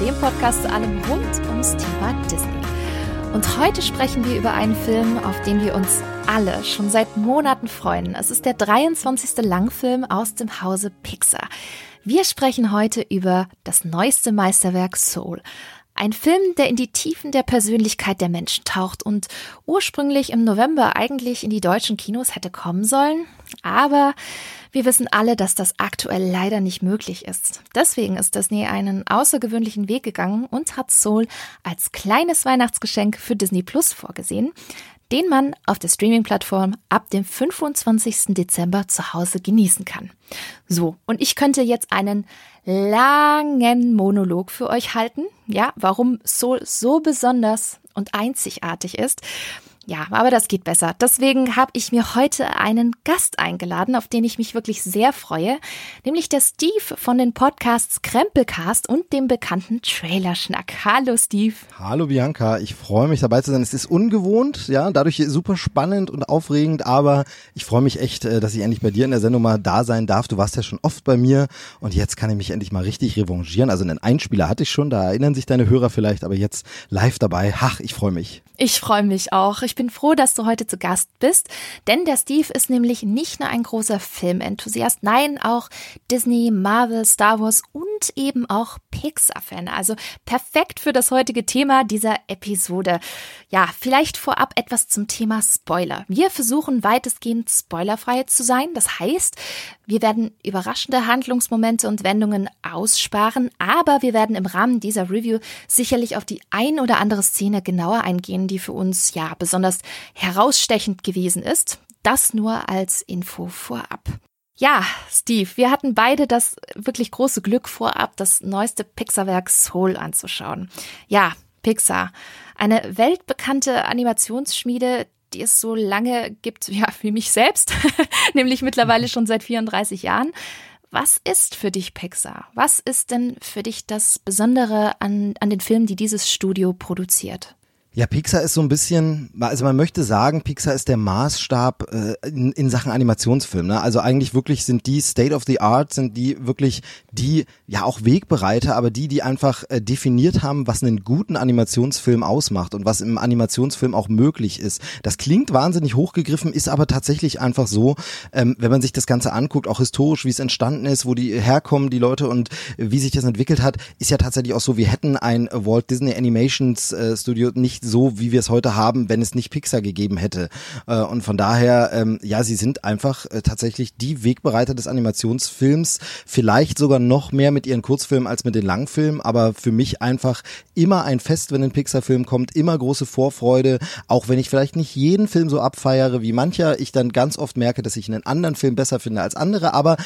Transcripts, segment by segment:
dem Podcast zu allem rund ums Thema Disney. Und heute sprechen wir über einen Film, auf den wir uns alle schon seit Monaten freuen. Es ist der 23. Langfilm aus dem Hause Pixar. Wir sprechen heute über das neueste Meisterwerk Soul. Ein Film, der in die Tiefen der Persönlichkeit der Menschen taucht und ursprünglich im November eigentlich in die deutschen Kinos hätte kommen sollen. Aber wir wissen alle, dass das aktuell leider nicht möglich ist. Deswegen ist Disney einen außergewöhnlichen Weg gegangen und hat Soul als kleines Weihnachtsgeschenk für Disney Plus vorgesehen, den man auf der Streaming-Plattform ab dem 25. Dezember zu Hause genießen kann. So, und ich könnte jetzt einen langen Monolog für euch halten, ja, warum Soul so besonders und einzigartig ist. Ja, aber das geht besser. Deswegen habe ich mir heute einen Gast eingeladen, auf den ich mich wirklich sehr freue, nämlich der Steve von den Podcasts Krempelcast und dem bekannten Trailerschnack. Hallo Steve. Hallo Bianca, ich freue mich dabei zu sein. Es ist ungewohnt, ja, dadurch super spannend und aufregend, aber ich freue mich echt, äh, dass ich endlich bei dir in der Sendung mal da sein darf. Du warst ja schon oft bei mir und jetzt kann ich mich endlich mal richtig revanchieren. Also einen Einspieler hatte ich schon, da erinnern sich deine Hörer vielleicht, aber jetzt live dabei. Ach, ich freue mich. Ich freue mich auch. Ich bin froh, dass du heute zu Gast bist, denn der Steve ist nämlich nicht nur ein großer Filmenthusiast, nein, auch Disney, Marvel, Star Wars und eben auch Pixar-Fan. Also perfekt für das heutige Thema dieser Episode. Ja, vielleicht vorab etwas zum Thema Spoiler. Wir versuchen weitestgehend spoilerfrei zu sein. Das heißt, wir werden überraschende Handlungsmomente und Wendungen aussparen, aber wir werden im Rahmen dieser Review sicherlich auf die ein oder andere Szene genauer eingehen, die für uns ja besonders herausstechend gewesen ist. Das nur als Info vorab. Ja, Steve, wir hatten beide das wirklich große Glück vorab, das neueste Pixar-Werk Soul anzuschauen. Ja, Pixar. Eine weltbekannte Animationsschmiede, die es so lange gibt, ja, wie mich selbst, nämlich mittlerweile schon seit 34 Jahren. Was ist für dich Pixar? Was ist denn für dich das Besondere an, an den Filmen, die dieses Studio produziert? Ja, Pixar ist so ein bisschen, also man möchte sagen, Pixar ist der Maßstab äh, in, in Sachen Animationsfilm. Ne? Also eigentlich wirklich sind die State of the Art, sind die wirklich die, ja auch Wegbereiter, aber die, die einfach äh, definiert haben, was einen guten Animationsfilm ausmacht und was im Animationsfilm auch möglich ist. Das klingt wahnsinnig hochgegriffen, ist aber tatsächlich einfach so, ähm, wenn man sich das Ganze anguckt, auch historisch, wie es entstanden ist, wo die herkommen, die Leute und wie sich das entwickelt hat, ist ja tatsächlich auch so, wir hätten ein Walt Disney Animations äh, Studio nicht nicht so, wie wir es heute haben, wenn es nicht Pixar gegeben hätte. Äh, und von daher, ähm, ja, sie sind einfach äh, tatsächlich die Wegbereiter des Animationsfilms, vielleicht sogar noch mehr mit ihren Kurzfilmen als mit den Langfilmen, aber für mich einfach immer ein Fest, wenn ein Pixar-Film kommt, immer große Vorfreude, auch wenn ich vielleicht nicht jeden Film so abfeiere wie mancher, ich dann ganz oft merke, dass ich einen anderen Film besser finde als andere, aber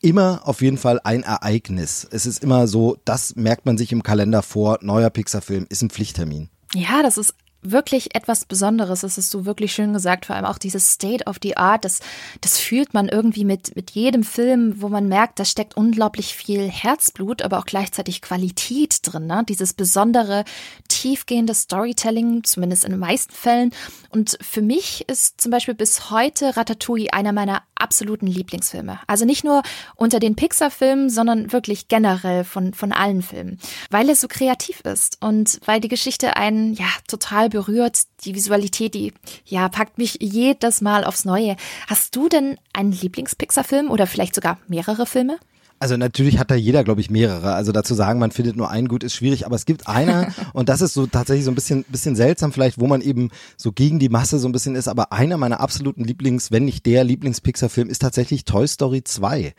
immer auf jeden Fall ein Ereignis. Es ist immer so, das merkt man sich im Kalender vor, neuer Pixar-Film ist ein Pflichttermin. Ja, das ist wirklich etwas Besonderes. Das hast du wirklich schön gesagt. Vor allem auch dieses State of the Art, das, das fühlt man irgendwie mit, mit jedem Film, wo man merkt, da steckt unglaublich viel Herzblut, aber auch gleichzeitig Qualität drin. Ne? Dieses besondere, tiefgehende Storytelling, zumindest in den meisten Fällen. Und für mich ist zum Beispiel bis heute Ratatouille einer meiner absoluten Lieblingsfilme. Also nicht nur unter den Pixar-Filmen, sondern wirklich generell von, von allen Filmen. Weil er so kreativ ist und weil die Geschichte einen ja total berührt. Die Visualität, die ja packt mich jedes Mal aufs Neue. Hast du denn einen Lieblings-Pixar-Film oder vielleicht sogar mehrere Filme? Also natürlich hat da jeder, glaube ich, mehrere. Also dazu sagen, man findet nur einen gut, ist schwierig. Aber es gibt einer und das ist so tatsächlich so ein bisschen, bisschen seltsam vielleicht, wo man eben so gegen die Masse so ein bisschen ist. Aber einer meiner absoluten Lieblings, wenn nicht der Lieblings-Pixar-Film, ist tatsächlich Toy Story 2.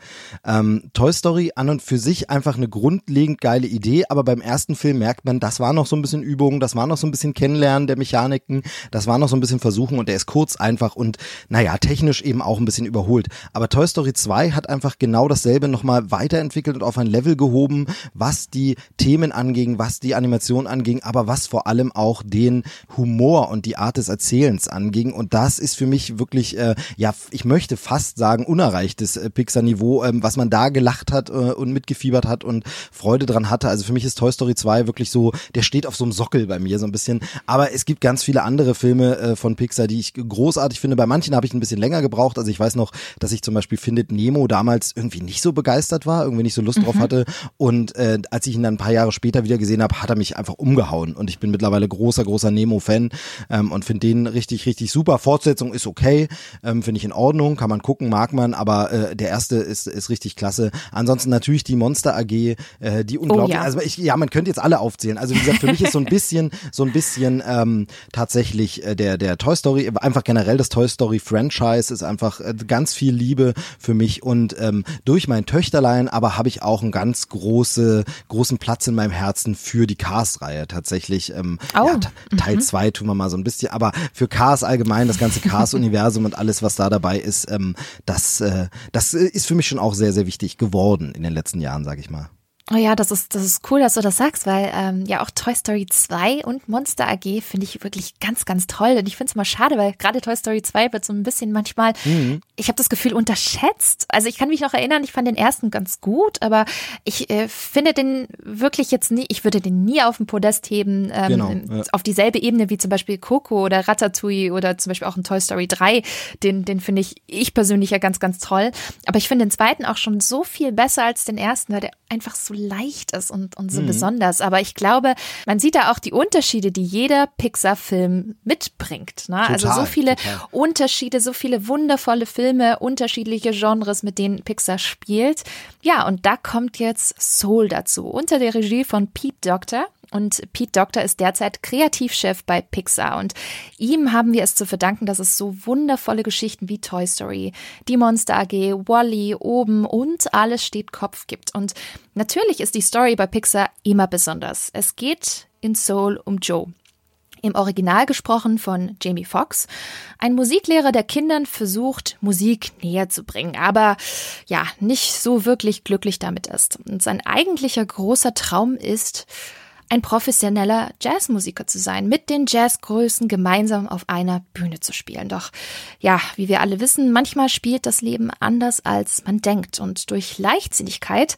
Ähm, Toy Story an und für sich einfach eine grundlegend geile Idee. Aber beim ersten Film merkt man, das war noch so ein bisschen Übung, das war noch so ein bisschen Kennenlernen der Mechaniken, das war noch so ein bisschen Versuchen und der ist kurz einfach und naja, technisch eben auch ein bisschen überholt. Aber Toy Story 2 hat einfach genau dasselbe nochmal weiterentwickelt und auf ein Level gehoben, was die Themen anging, was die Animation anging, aber was vor allem auch den Humor und die Art des Erzählens anging. Und das ist für mich wirklich, äh, ja, ich möchte fast sagen, unerreichtes äh, Pixar-Niveau, ähm, was man da gelacht hat äh, und mitgefiebert hat und Freude dran hatte. Also für mich ist Toy Story 2 wirklich so, der steht auf so einem Sockel bei mir so ein bisschen. Aber es gibt ganz viele andere Filme äh, von Pixar, die ich großartig finde. Bei manchen habe ich ein bisschen länger gebraucht. Also ich weiß noch, dass ich zum Beispiel Findet Nemo damals irgendwie nicht so begeistert begeistert war, irgendwie nicht so Lust mhm. drauf hatte. Und äh, als ich ihn dann ein paar Jahre später wieder gesehen habe, hat er mich einfach umgehauen. Und ich bin mittlerweile großer, großer Nemo-Fan ähm, und finde den richtig, richtig super. Fortsetzung ist okay, ähm, finde ich in Ordnung, kann man gucken, mag man, aber äh, der erste ist, ist richtig klasse. Ansonsten natürlich die Monster AG, äh, die unglaublich, oh, ja. also ich, ja, man könnte jetzt alle aufzählen. Also wie gesagt, für mich ist so ein bisschen, so ein bisschen ähm, tatsächlich äh, der, der Toy Story, einfach generell das Toy Story Franchise ist einfach äh, ganz viel Liebe für mich und ähm, durch mein Töchterlein aber habe ich auch einen ganz große, großen Platz in meinem Herzen für die Cars-Reihe tatsächlich. Ähm, oh. ja, Teil 2 mhm. tun wir mal so ein bisschen, aber für Cars allgemein, das ganze Cars-Universum und alles, was da dabei ist, ähm, das, äh, das ist für mich schon auch sehr, sehr wichtig geworden in den letzten Jahren, sage ich mal. Oh ja, das ist, das ist cool, dass du das sagst, weil ähm, ja auch Toy Story 2 und Monster AG finde ich wirklich ganz, ganz toll. Und ich finde es mal schade, weil gerade Toy Story 2 wird so ein bisschen manchmal, mhm. ich habe das Gefühl, unterschätzt. Also ich kann mich noch erinnern, ich fand den ersten ganz gut, aber ich äh, finde den wirklich jetzt nie, ich würde den nie auf den Podest heben, ähm, genau, ja. auf dieselbe Ebene wie zum Beispiel Coco oder Ratatouille oder zum Beispiel auch in Toy Story 3. Den, den finde ich, ich persönlich ja ganz, ganz toll. Aber ich finde den zweiten auch schon so viel besser als den ersten, weil der einfach so leicht ist und, und so mhm. besonders. Aber ich glaube, man sieht da auch die Unterschiede, die jeder Pixar-Film mitbringt. Ne? Total, also so viele total. Unterschiede, so viele wundervolle Filme, unterschiedliche Genres, mit denen Pixar spielt. Ja, und da kommt jetzt Soul dazu, unter der Regie von Pete Doctor. Und Pete Doctor ist derzeit Kreativchef bei Pixar und ihm haben wir es zu verdanken, dass es so wundervolle Geschichten wie Toy Story, Die Monster AG, Wally, Oben und Alles steht Kopf gibt. Und natürlich ist die Story bei Pixar immer besonders. Es geht in Soul um Joe. Im Original gesprochen von Jamie Foxx, ein Musiklehrer, der Kindern versucht, Musik näher zu bringen, aber ja, nicht so wirklich glücklich damit ist. Und sein eigentlicher großer Traum ist, ein professioneller Jazzmusiker zu sein, mit den Jazzgrößen gemeinsam auf einer Bühne zu spielen. Doch ja, wie wir alle wissen, manchmal spielt das Leben anders, als man denkt. Und durch Leichtsinnigkeit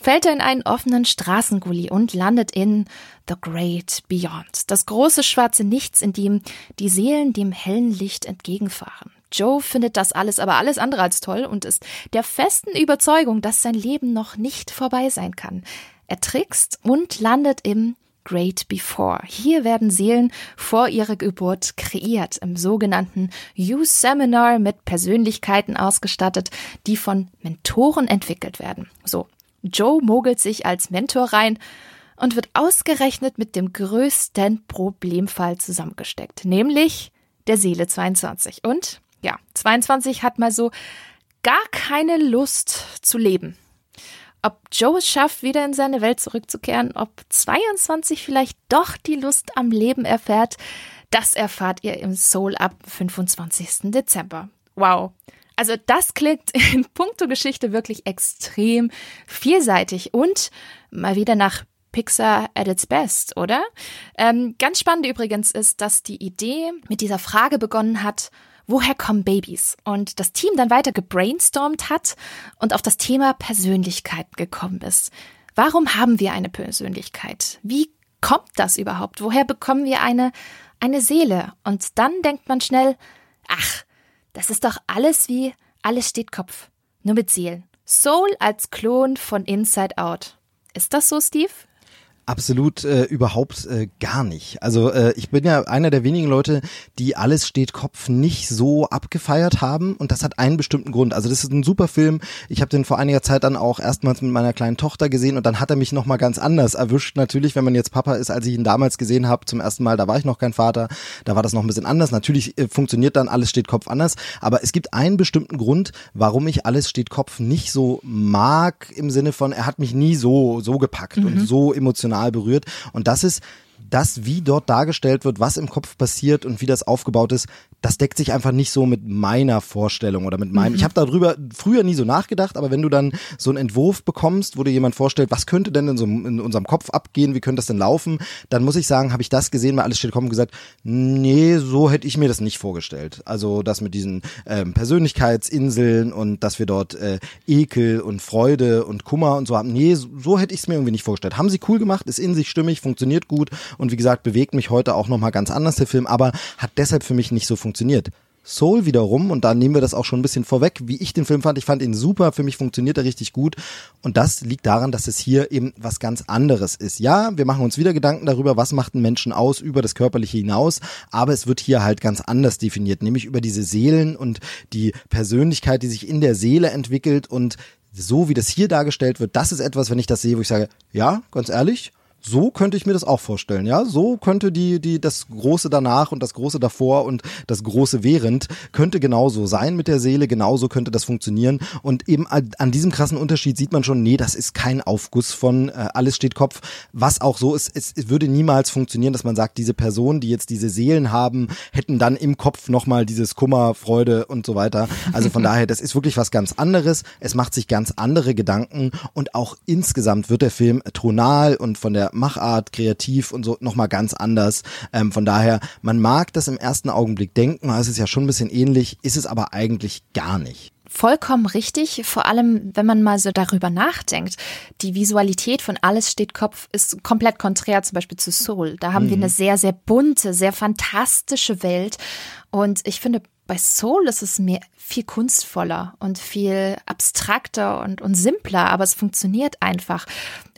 fällt er in einen offenen Straßengully und landet in The Great Beyond, das große schwarze Nichts, in dem die Seelen dem hellen Licht entgegenfahren. Joe findet das alles aber alles andere als toll und ist der festen Überzeugung, dass sein Leben noch nicht vorbei sein kann. Er trickst und landet im Great Before. Hier werden Seelen vor ihrer Geburt kreiert, im sogenannten Youth Seminar mit Persönlichkeiten ausgestattet, die von Mentoren entwickelt werden. So, Joe mogelt sich als Mentor rein und wird ausgerechnet mit dem größten Problemfall zusammengesteckt, nämlich der Seele 22. Und ja, 22 hat mal so gar keine Lust zu leben. Ob Joe es schafft, wieder in seine Welt zurückzukehren, ob 22 vielleicht doch die Lust am Leben erfährt, das erfahrt ihr im Soul ab 25. Dezember. Wow. Also das klingt in puncto Geschichte wirklich extrem vielseitig und mal wieder nach Pixar at its best, oder? Ähm, ganz spannend übrigens ist, dass die Idee mit dieser Frage begonnen hat, woher kommen Babys? Und das Team dann weiter gebrainstormt hat und auf das Thema Persönlichkeit gekommen ist. Warum haben wir eine Persönlichkeit? Wie kommt das überhaupt? Woher bekommen wir eine, eine Seele? Und dann denkt man schnell, ach, das ist doch alles wie alles steht Kopf, nur mit Seelen. Soul als Klon von Inside Out. Ist das so, Steve? Absolut äh, überhaupt äh, gar nicht. Also äh, ich bin ja einer der wenigen Leute, die alles steht Kopf nicht so abgefeiert haben und das hat einen bestimmten Grund. Also das ist ein super Film. Ich habe den vor einiger Zeit dann auch erstmals mit meiner kleinen Tochter gesehen und dann hat er mich noch mal ganz anders erwischt. Natürlich, wenn man jetzt Papa ist, als ich ihn damals gesehen habe zum ersten Mal, da war ich noch kein Vater, da war das noch ein bisschen anders. Natürlich äh, funktioniert dann alles steht Kopf anders, aber es gibt einen bestimmten Grund, warum ich alles steht Kopf nicht so mag im Sinne von er hat mich nie so so gepackt mhm. und so emotional emotional berührt. Und das ist das, wie dort dargestellt wird, was im Kopf passiert und wie das aufgebaut ist, das deckt sich einfach nicht so mit meiner Vorstellung oder mit meinem. Mhm. Ich habe darüber früher nie so nachgedacht, aber wenn du dann so einen Entwurf bekommst, wo dir jemand vorstellt, was könnte denn in, so, in unserem Kopf abgehen, wie könnte das denn laufen, dann muss ich sagen, habe ich das gesehen, weil alles steht kommen gesagt, nee, so hätte ich mir das nicht vorgestellt. Also das mit diesen ähm, Persönlichkeitsinseln und dass wir dort äh, Ekel und Freude und Kummer und so haben. Nee, so, so hätte ich es mir irgendwie nicht vorgestellt. Haben sie cool gemacht, ist in sich stimmig, funktioniert gut und wie gesagt, bewegt mich heute auch nochmal ganz anders der Film, aber hat deshalb für mich nicht so funktioniert. Soul wiederum, und da nehmen wir das auch schon ein bisschen vorweg, wie ich den Film fand. Ich fand ihn super, für mich funktioniert er richtig gut. Und das liegt daran, dass es hier eben was ganz anderes ist. Ja, wir machen uns wieder Gedanken darüber, was macht einen Menschen aus über das Körperliche hinaus, aber es wird hier halt ganz anders definiert, nämlich über diese Seelen und die Persönlichkeit, die sich in der Seele entwickelt und so wie das hier dargestellt wird, das ist etwas, wenn ich das sehe, wo ich sage, ja, ganz ehrlich, so könnte ich mir das auch vorstellen, ja. So könnte die, die, das Große danach und das Große davor und das Große während könnte genauso sein mit der Seele, genauso könnte das funktionieren. Und eben an diesem krassen Unterschied sieht man schon, nee, das ist kein Aufguss von äh, alles steht Kopf. Was auch so ist, es, es würde niemals funktionieren, dass man sagt, diese Personen, die jetzt diese Seelen haben, hätten dann im Kopf nochmal dieses Kummer, Freude und so weiter. Also von daher, das ist wirklich was ganz anderes. Es macht sich ganz andere Gedanken und auch insgesamt wird der Film tonal und von der Machart, kreativ und so nochmal ganz anders. Ähm, von daher, man mag das im ersten Augenblick denken, es ist ja schon ein bisschen ähnlich, ist es aber eigentlich gar nicht. Vollkommen richtig, vor allem wenn man mal so darüber nachdenkt. Die Visualität von Alles steht Kopf ist komplett konträr zum Beispiel zu Soul. Da haben mhm. wir eine sehr, sehr bunte, sehr fantastische Welt. Und ich finde, bei Soul ist es mir viel kunstvoller und viel abstrakter und, und simpler, aber es funktioniert einfach.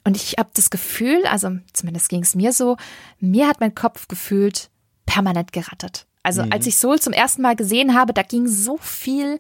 Und ich habe das Gefühl, also zumindest ging es mir so, mir hat mein Kopf gefühlt permanent gerattert. Also mhm. als ich Soul zum ersten Mal gesehen habe, da ging so viel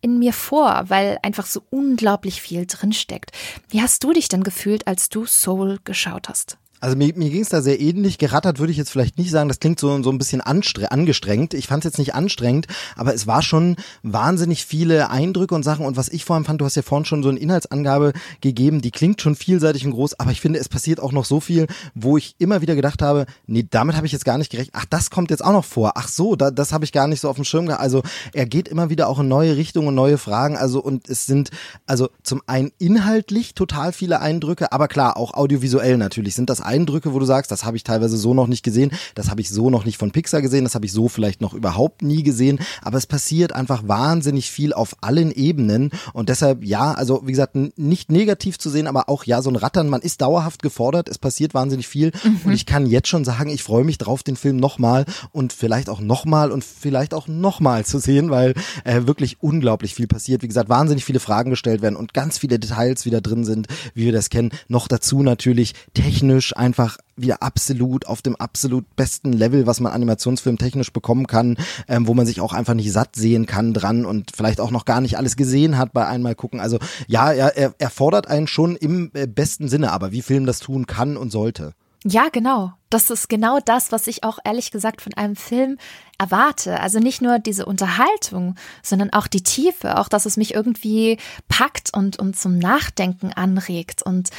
in mir vor, weil einfach so unglaublich viel drinsteckt. Wie hast du dich denn gefühlt, als du Soul geschaut hast? Also mir, mir ging es da sehr ähnlich. Gerattert würde ich jetzt vielleicht nicht sagen. Das klingt so, so ein bisschen angestrengt. Ich fand es jetzt nicht anstrengend, aber es war schon wahnsinnig viele Eindrücke und Sachen. Und was ich vor allem fand, du hast ja vorhin schon so eine Inhaltsangabe gegeben, die klingt schon vielseitig und groß, aber ich finde, es passiert auch noch so viel, wo ich immer wieder gedacht habe, nee, damit habe ich jetzt gar nicht gerechnet. Ach, das kommt jetzt auch noch vor. Ach so, da, das habe ich gar nicht so auf dem Schirm gehabt. Also er geht immer wieder auch in neue Richtungen und neue Fragen. Also und es sind also zum einen inhaltlich total viele Eindrücke, aber klar, auch audiovisuell natürlich sind das Eindrücke, wo du sagst, das habe ich teilweise so noch nicht gesehen, das habe ich so noch nicht von Pixar gesehen, das habe ich so vielleicht noch überhaupt nie gesehen, aber es passiert einfach wahnsinnig viel auf allen Ebenen und deshalb ja, also wie gesagt, nicht negativ zu sehen, aber auch ja, so ein Rattern, man ist dauerhaft gefordert, es passiert wahnsinnig viel mhm. und ich kann jetzt schon sagen, ich freue mich drauf, den Film nochmal und vielleicht auch nochmal und vielleicht auch nochmal zu sehen, weil äh, wirklich unglaublich viel passiert. Wie gesagt, wahnsinnig viele Fragen gestellt werden und ganz viele Details wieder drin sind, wie wir das kennen. Noch dazu natürlich technisch einfach wieder absolut auf dem absolut besten Level, was man Animationsfilm technisch bekommen kann, ähm, wo man sich auch einfach nicht satt sehen kann dran und vielleicht auch noch gar nicht alles gesehen hat bei einmal gucken. Also ja, er, er, er fordert einen schon im äh, besten Sinne, aber wie Film das tun kann und sollte. Ja, genau. Das ist genau das, was ich auch ehrlich gesagt von einem Film erwarte. Also nicht nur diese Unterhaltung, sondern auch die Tiefe, auch dass es mich irgendwie packt und, und zum Nachdenken anregt. Und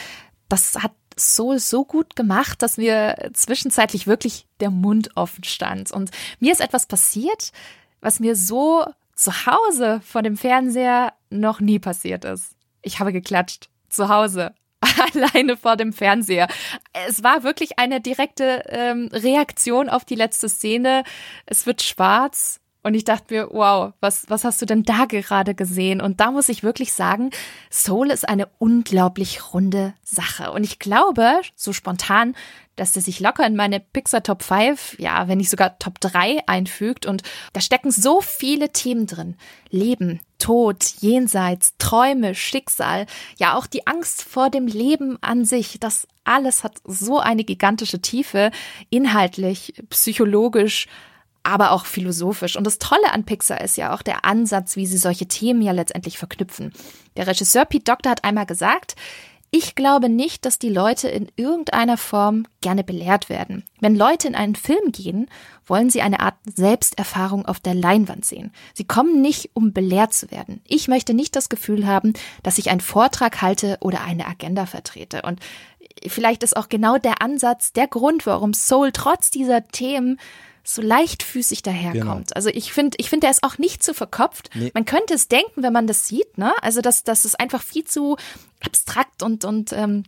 das hat Soul so gut gemacht, dass mir zwischenzeitlich wirklich der Mund offen stand. Und mir ist etwas passiert, was mir so zu Hause vor dem Fernseher noch nie passiert ist. Ich habe geklatscht. Zu Hause. Alleine vor dem Fernseher. Es war wirklich eine direkte ähm, Reaktion auf die letzte Szene. Es wird schwarz und ich dachte mir, wow, was, was hast du denn da gerade gesehen? Und da muss ich wirklich sagen, Soul ist eine unglaublich runde Sache. Und ich glaube, so spontan, dass der sich locker in meine Pixar Top 5, ja, wenn nicht sogar Top 3 einfügt. Und da stecken so viele Themen drin. Leben, Tod, Jenseits, Träume, Schicksal, ja auch die Angst vor dem Leben an sich. Das alles hat so eine gigantische Tiefe, inhaltlich, psychologisch, aber auch philosophisch. Und das Tolle an Pixar ist ja auch der Ansatz, wie sie solche Themen ja letztendlich verknüpfen. Der Regisseur Pete Doctor hat einmal gesagt, ich glaube nicht, dass die Leute in irgendeiner Form gerne belehrt werden. Wenn Leute in einen Film gehen, wollen sie eine Art Selbsterfahrung auf der Leinwand sehen. Sie kommen nicht, um belehrt zu werden. Ich möchte nicht das Gefühl haben, dass ich einen Vortrag halte oder eine Agenda vertrete. Und vielleicht ist auch genau der Ansatz der Grund, warum Soul trotz dieser Themen so leichtfüßig daherkommt. Genau. Also ich finde, ich finde, er ist auch nicht zu verkopft. Nee. Man könnte es denken, wenn man das sieht, ne? Also dass, dass es einfach viel zu abstrakt und, und ähm,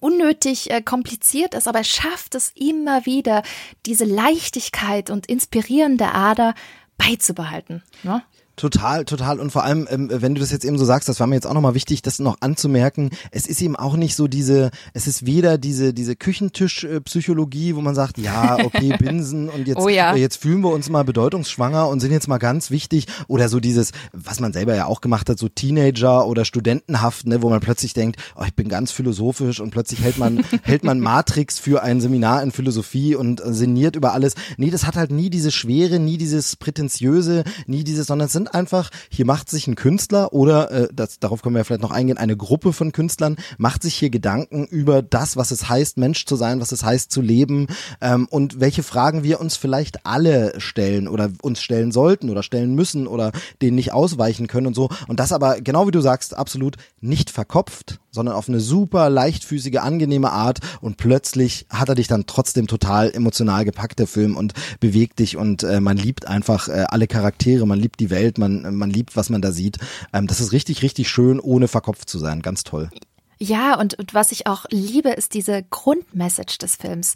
unnötig äh, kompliziert ist, aber er schafft es immer wieder, diese Leichtigkeit und inspirierende Ader beizubehalten. Ne? Total, total. Und vor allem, ähm, wenn du das jetzt eben so sagst, das war mir jetzt auch nochmal wichtig, das noch anzumerken. Es ist eben auch nicht so diese, es ist weder diese, diese Küchentischpsychologie, wo man sagt, ja, okay, Binsen und jetzt, oh ja. äh, jetzt fühlen wir uns mal bedeutungsschwanger und sind jetzt mal ganz wichtig. Oder so dieses, was man selber ja auch gemacht hat, so Teenager oder Studentenhaft, ne, wo man plötzlich denkt, oh, ich bin ganz philosophisch und plötzlich hält man, hält man Matrix für ein Seminar in Philosophie und äh, sinniert über alles. Nee, das hat halt nie diese Schwere, nie dieses Prätentiöse, nie dieses, sondern es sind einfach, hier macht sich ein Künstler oder, äh, das, darauf können wir vielleicht noch eingehen, eine Gruppe von Künstlern macht sich hier Gedanken über das, was es heißt, Mensch zu sein, was es heißt zu leben ähm, und welche Fragen wir uns vielleicht alle stellen oder uns stellen sollten oder stellen müssen oder denen nicht ausweichen können und so. Und das aber, genau wie du sagst, absolut nicht verkopft, sondern auf eine super leichtfüßige, angenehme Art und plötzlich hat er dich dann trotzdem total emotional gepackt, der Film, und bewegt dich und äh, man liebt einfach äh, alle Charaktere, man liebt die Welt, man, man liebt, was man da sieht. Ähm, das ist richtig, richtig schön, ohne verkopft zu sein. Ganz toll. Ja, und, und was ich auch liebe, ist diese Grundmessage des Films.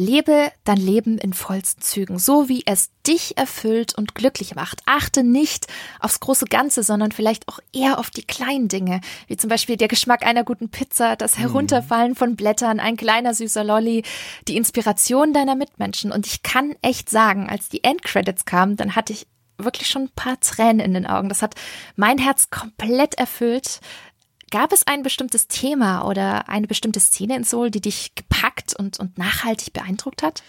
Lebe dein Leben in vollsten Zügen, so wie es dich erfüllt und glücklich macht. Achte nicht aufs große Ganze, sondern vielleicht auch eher auf die kleinen Dinge, wie zum Beispiel der Geschmack einer guten Pizza, das mhm. Herunterfallen von Blättern, ein kleiner süßer Lolli, die Inspiration deiner Mitmenschen. Und ich kann echt sagen, als die Endcredits kamen, dann hatte ich wirklich schon ein paar Tränen in den Augen. Das hat mein Herz komplett erfüllt. Gab es ein bestimmtes Thema oder eine bestimmte Szene in Soul, die dich gepackt und, und nachhaltig beeindruckt hat?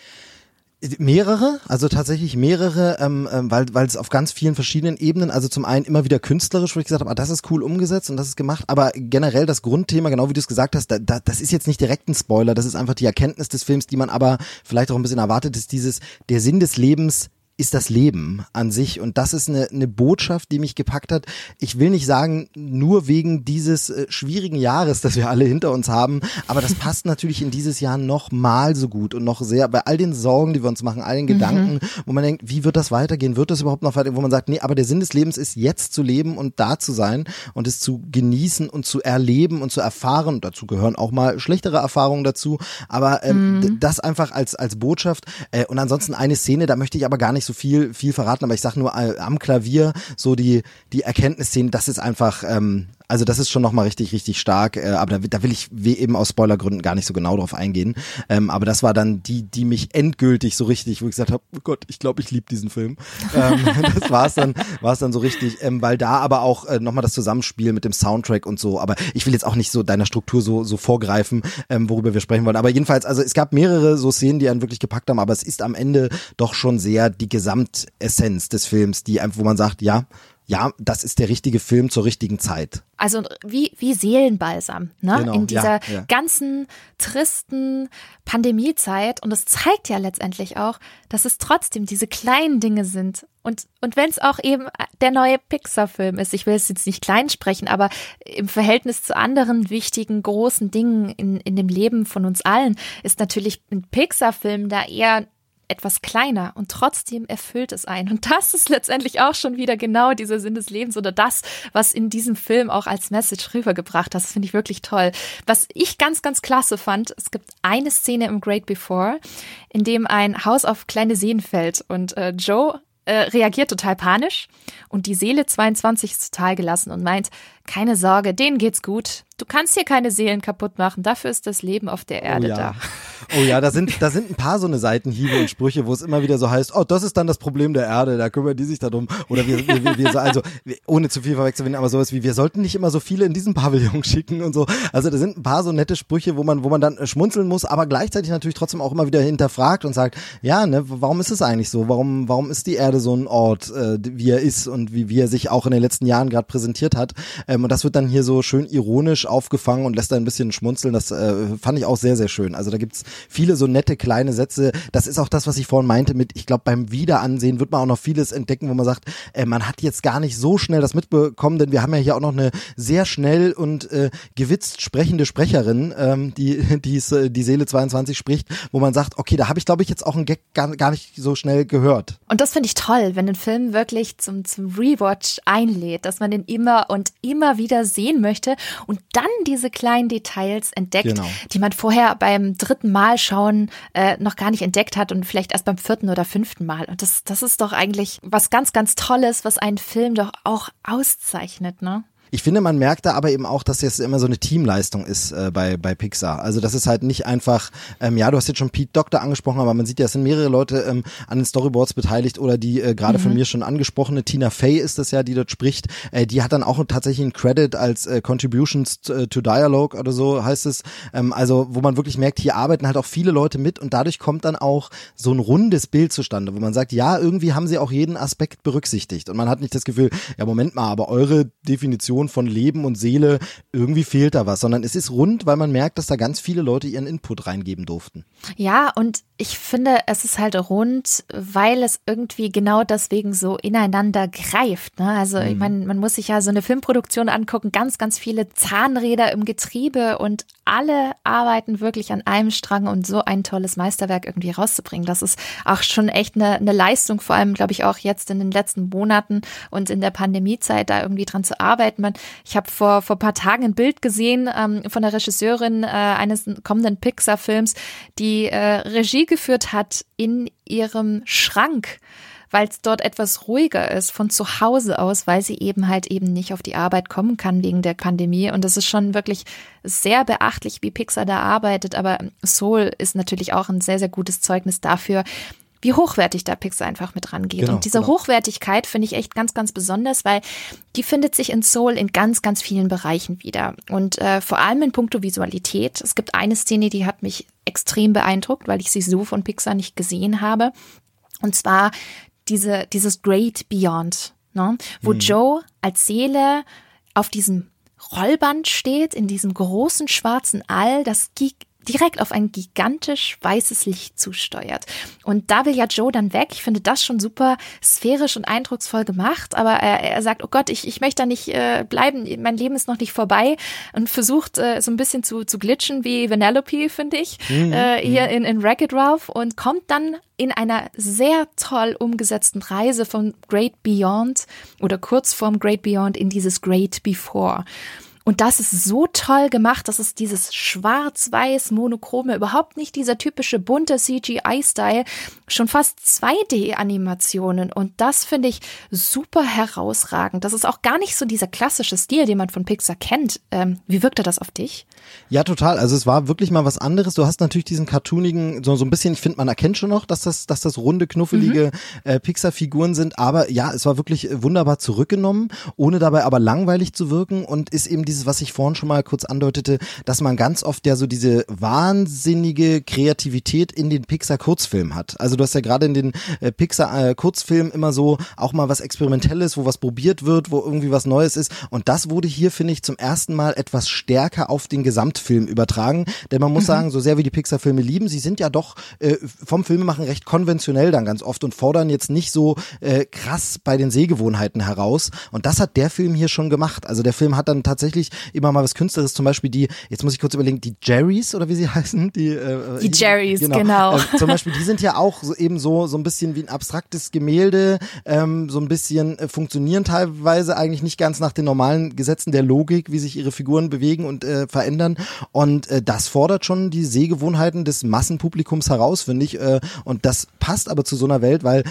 Mehrere, also tatsächlich mehrere, ähm, ähm, weil weil es auf ganz vielen verschiedenen Ebenen, also zum einen immer wieder künstlerisch, wo ich gesagt habe, ah, das ist cool umgesetzt und das ist gemacht, aber generell das Grundthema, genau wie du es gesagt hast, da, da, das ist jetzt nicht direkt ein Spoiler, das ist einfach die Erkenntnis des Films, die man aber vielleicht auch ein bisschen erwartet, ist dieses, der Sinn des Lebens ist das Leben an sich. Und das ist eine, eine Botschaft, die mich gepackt hat. Ich will nicht sagen, nur wegen dieses äh, schwierigen Jahres, das wir alle hinter uns haben, aber das passt natürlich in dieses Jahr noch mal so gut und noch sehr bei all den Sorgen, die wir uns machen, all den mhm. Gedanken, wo man denkt, wie wird das weitergehen? Wird das überhaupt noch weitergehen? Wo man sagt, nee, aber der Sinn des Lebens ist jetzt zu leben und da zu sein und es zu genießen und zu erleben und zu erfahren. Dazu gehören auch mal schlechtere Erfahrungen dazu, aber ähm, mhm. das einfach als als Botschaft. Äh, und ansonsten eine Szene, da möchte ich aber gar nicht so viel, viel verraten, aber ich sag nur äh, am Klavier so die, die Erkenntnisszenen, das ist einfach, ähm, also das ist schon nochmal richtig, richtig stark, äh, aber da, da will ich wie eben aus Spoilergründen gar nicht so genau drauf eingehen. Ähm, aber das war dann die, die mich endgültig so richtig, wo ich gesagt habe, oh Gott, ich glaube, ich liebe diesen Film. ähm, das war es dann, war es dann so richtig, ähm, weil da aber auch äh, nochmal das Zusammenspiel mit dem Soundtrack und so, aber ich will jetzt auch nicht so deiner Struktur so, so vorgreifen, ähm, worüber wir sprechen wollen. Aber jedenfalls, also es gab mehrere so Szenen, die einen wirklich gepackt haben, aber es ist am Ende doch schon sehr die Gesamtessenz des Films, die einfach, wo man sagt, ja, ja, das ist der richtige Film zur richtigen Zeit. Also wie, wie Seelenbalsam, ne? Genau, In dieser ja, ja. ganzen tristen Pandemiezeit. Und es zeigt ja letztendlich auch, dass es trotzdem diese kleinen Dinge sind. Und, und wenn es auch eben der neue Pixar-Film ist, ich will es jetzt nicht klein sprechen, aber im Verhältnis zu anderen wichtigen, großen Dingen in, in dem Leben von uns allen, ist natürlich ein Pixar-Film da eher etwas kleiner und trotzdem erfüllt es einen. Und das ist letztendlich auch schon wieder genau dieser Sinn des Lebens oder das, was in diesem Film auch als Message rübergebracht hat. Das finde ich wirklich toll. Was ich ganz, ganz klasse fand, es gibt eine Szene im Great Before, in dem ein Haus auf kleine Seen fällt und äh, Joe äh, reagiert total panisch und die Seele 22 ist total gelassen und meint, keine Sorge, denen geht's gut. Du kannst hier keine Seelen kaputt machen. Dafür ist das Leben auf der Erde oh ja. da. Oh ja, da sind, da sind ein paar so eine Seitenhiebe und Sprüche, wo es immer wieder so heißt, oh, das ist dann das Problem der Erde, da kümmern die sich darum. Oder wir, wir, wir, wir so, also, ohne zu viel verwechseln, aber sowas wie, wir sollten nicht immer so viele in diesen Pavillon schicken und so. Also da sind ein paar so nette Sprüche, wo man, wo man dann schmunzeln muss, aber gleichzeitig natürlich trotzdem auch immer wieder hinterfragt und sagt, ja, ne, warum ist es eigentlich so? Warum, warum ist die Erde so ein Ort, äh, wie er ist und wie, wie er sich auch in den letzten Jahren gerade präsentiert hat? Ähm, und das wird dann hier so schön ironisch aufgefangen und lässt da ein bisschen schmunzeln. Das äh, fand ich auch sehr, sehr schön. Also da gibt's viele so nette kleine Sätze. Das ist auch das, was ich vorhin meinte mit, ich glaube, beim Wiederansehen wird man auch noch vieles entdecken, wo man sagt, äh, man hat jetzt gar nicht so schnell das mitbekommen, denn wir haben ja hier auch noch eine sehr schnell und äh, gewitzt sprechende Sprecherin, ähm, die die, äh, die Seele 22 spricht, wo man sagt, okay, da habe ich, glaube ich, jetzt auch einen Gag gar, gar nicht so schnell gehört. Und das finde ich toll, wenn ein Film wirklich zum, zum Rewatch einlädt, dass man den immer und immer immer wieder sehen möchte und dann diese kleinen Details entdeckt, genau. die man vorher beim dritten Mal schauen äh, noch gar nicht entdeckt hat und vielleicht erst beim vierten oder fünften Mal. Und das, das ist doch eigentlich was ganz, ganz Tolles, was einen Film doch auch auszeichnet, ne? Ich finde, man merkt da aber eben auch, dass es immer so eine Teamleistung ist äh, bei, bei Pixar. Also das ist halt nicht einfach, ähm, ja, du hast jetzt schon Pete Doctor angesprochen, aber man sieht ja, es sind mehrere Leute ähm, an den Storyboards beteiligt oder die äh, gerade mhm. von mir schon angesprochene Tina Fey ist das ja, die dort spricht. Äh, die hat dann auch tatsächlich einen Credit als äh, Contributions to, äh, to Dialogue oder so heißt es. Ähm, also wo man wirklich merkt, hier arbeiten halt auch viele Leute mit und dadurch kommt dann auch so ein rundes Bild zustande, wo man sagt, ja, irgendwie haben sie auch jeden Aspekt berücksichtigt und man hat nicht das Gefühl, ja, Moment mal, aber eure Definition Kombination von Leben und Seele, irgendwie fehlt da was, sondern es ist rund, weil man merkt, dass da ganz viele Leute ihren Input reingeben durften. Ja, und ich finde, es ist halt rund, weil es irgendwie genau deswegen so ineinander greift. Ne? Also mhm. ich meine, man muss sich ja so eine Filmproduktion angucken, ganz, ganz viele Zahnräder im Getriebe und alle arbeiten wirklich an einem Strang, um so ein tolles Meisterwerk irgendwie rauszubringen. Das ist auch schon echt eine, eine Leistung, vor allem, glaube ich, auch jetzt in den letzten Monaten und in der Pandemiezeit da irgendwie dran zu arbeiten. Man, ich habe vor, vor paar Tagen ein Bild gesehen ähm, von der Regisseurin äh, eines kommenden Pixar-Films, die äh, Regie geführt hat in ihrem Schrank weil es dort etwas ruhiger ist von zu Hause aus, weil sie eben halt eben nicht auf die Arbeit kommen kann wegen der Pandemie. Und das ist schon wirklich sehr beachtlich, wie Pixar da arbeitet. Aber Soul ist natürlich auch ein sehr, sehr gutes Zeugnis dafür, wie hochwertig da Pixar einfach mit rangeht. Genau, und diese genau. Hochwertigkeit finde ich echt ganz, ganz besonders, weil die findet sich in Soul in ganz, ganz vielen Bereichen wieder. Und äh, vor allem in puncto Visualität. Es gibt eine Szene, die hat mich extrem beeindruckt, weil ich sie so von Pixar nicht gesehen habe. Und zwar diese, dieses Great Beyond, ne? wo hm. Joe als Seele auf diesem Rollband steht, in diesem großen schwarzen All, das direkt auf ein gigantisch weißes Licht zusteuert. Und da will ja Joe dann weg. Ich finde das schon super sphärisch und eindrucksvoll gemacht, aber er, er sagt, oh Gott, ich, ich möchte da nicht äh, bleiben, mein Leben ist noch nicht vorbei und versucht äh, so ein bisschen zu, zu glitschen wie Vanellope, finde ich, mhm. äh, hier mhm. in, in Wreck-It Ralph und kommt dann in einer sehr toll umgesetzten Reise von Great Beyond oder kurz vorm Great Beyond in dieses Great Before. Und das ist so toll gemacht, dass es dieses schwarz-weiß monochrome, überhaupt nicht dieser typische bunte CGI-Style, schon fast 2D-Animationen. Und das finde ich super herausragend. Das ist auch gar nicht so dieser klassische Stil, den man von Pixar kennt. Ähm, wie wirkte das auf dich? Ja, total. Also es war wirklich mal was anderes. Du hast natürlich diesen cartoonigen, so, so ein bisschen, ich finde, man erkennt schon noch, dass das, dass das runde, knuffelige mhm. äh, Pixar-Figuren sind. Aber ja, es war wirklich wunderbar zurückgenommen, ohne dabei aber langweilig zu wirken und ist eben dieses, was ich vorhin schon mal kurz andeutete, dass man ganz oft ja so diese wahnsinnige Kreativität in den Pixar-Kurzfilmen hat. Also du hast ja gerade in den äh, Pixar-Kurzfilmen immer so auch mal was Experimentelles, wo was probiert wird, wo irgendwie was Neues ist. Und das wurde hier, finde ich, zum ersten Mal etwas stärker auf den Gesamtfilm übertragen. Denn man muss mhm. sagen, so sehr wie die Pixar-Filme lieben, sie sind ja doch äh, vom Filmemachen recht konventionell dann ganz oft und fordern jetzt nicht so äh, krass bei den Sehgewohnheiten heraus. Und das hat der Film hier schon gemacht. Also der Film hat dann tatsächlich wirklich immer mal was Künstlerisches, zum Beispiel die, jetzt muss ich kurz überlegen, die Jerrys oder wie sie heißen, die, äh, die Jerrys, genau. genau. Äh, zum Beispiel, die sind ja auch so, eben so, so ein bisschen wie ein abstraktes Gemälde, ähm, so ein bisschen äh, funktionieren teilweise eigentlich nicht ganz nach den normalen Gesetzen der Logik, wie sich ihre Figuren bewegen und äh, verändern. Und äh, das fordert schon die Sehgewohnheiten des Massenpublikums heraus, finde ich. Äh, und das passt aber zu so einer Welt, weil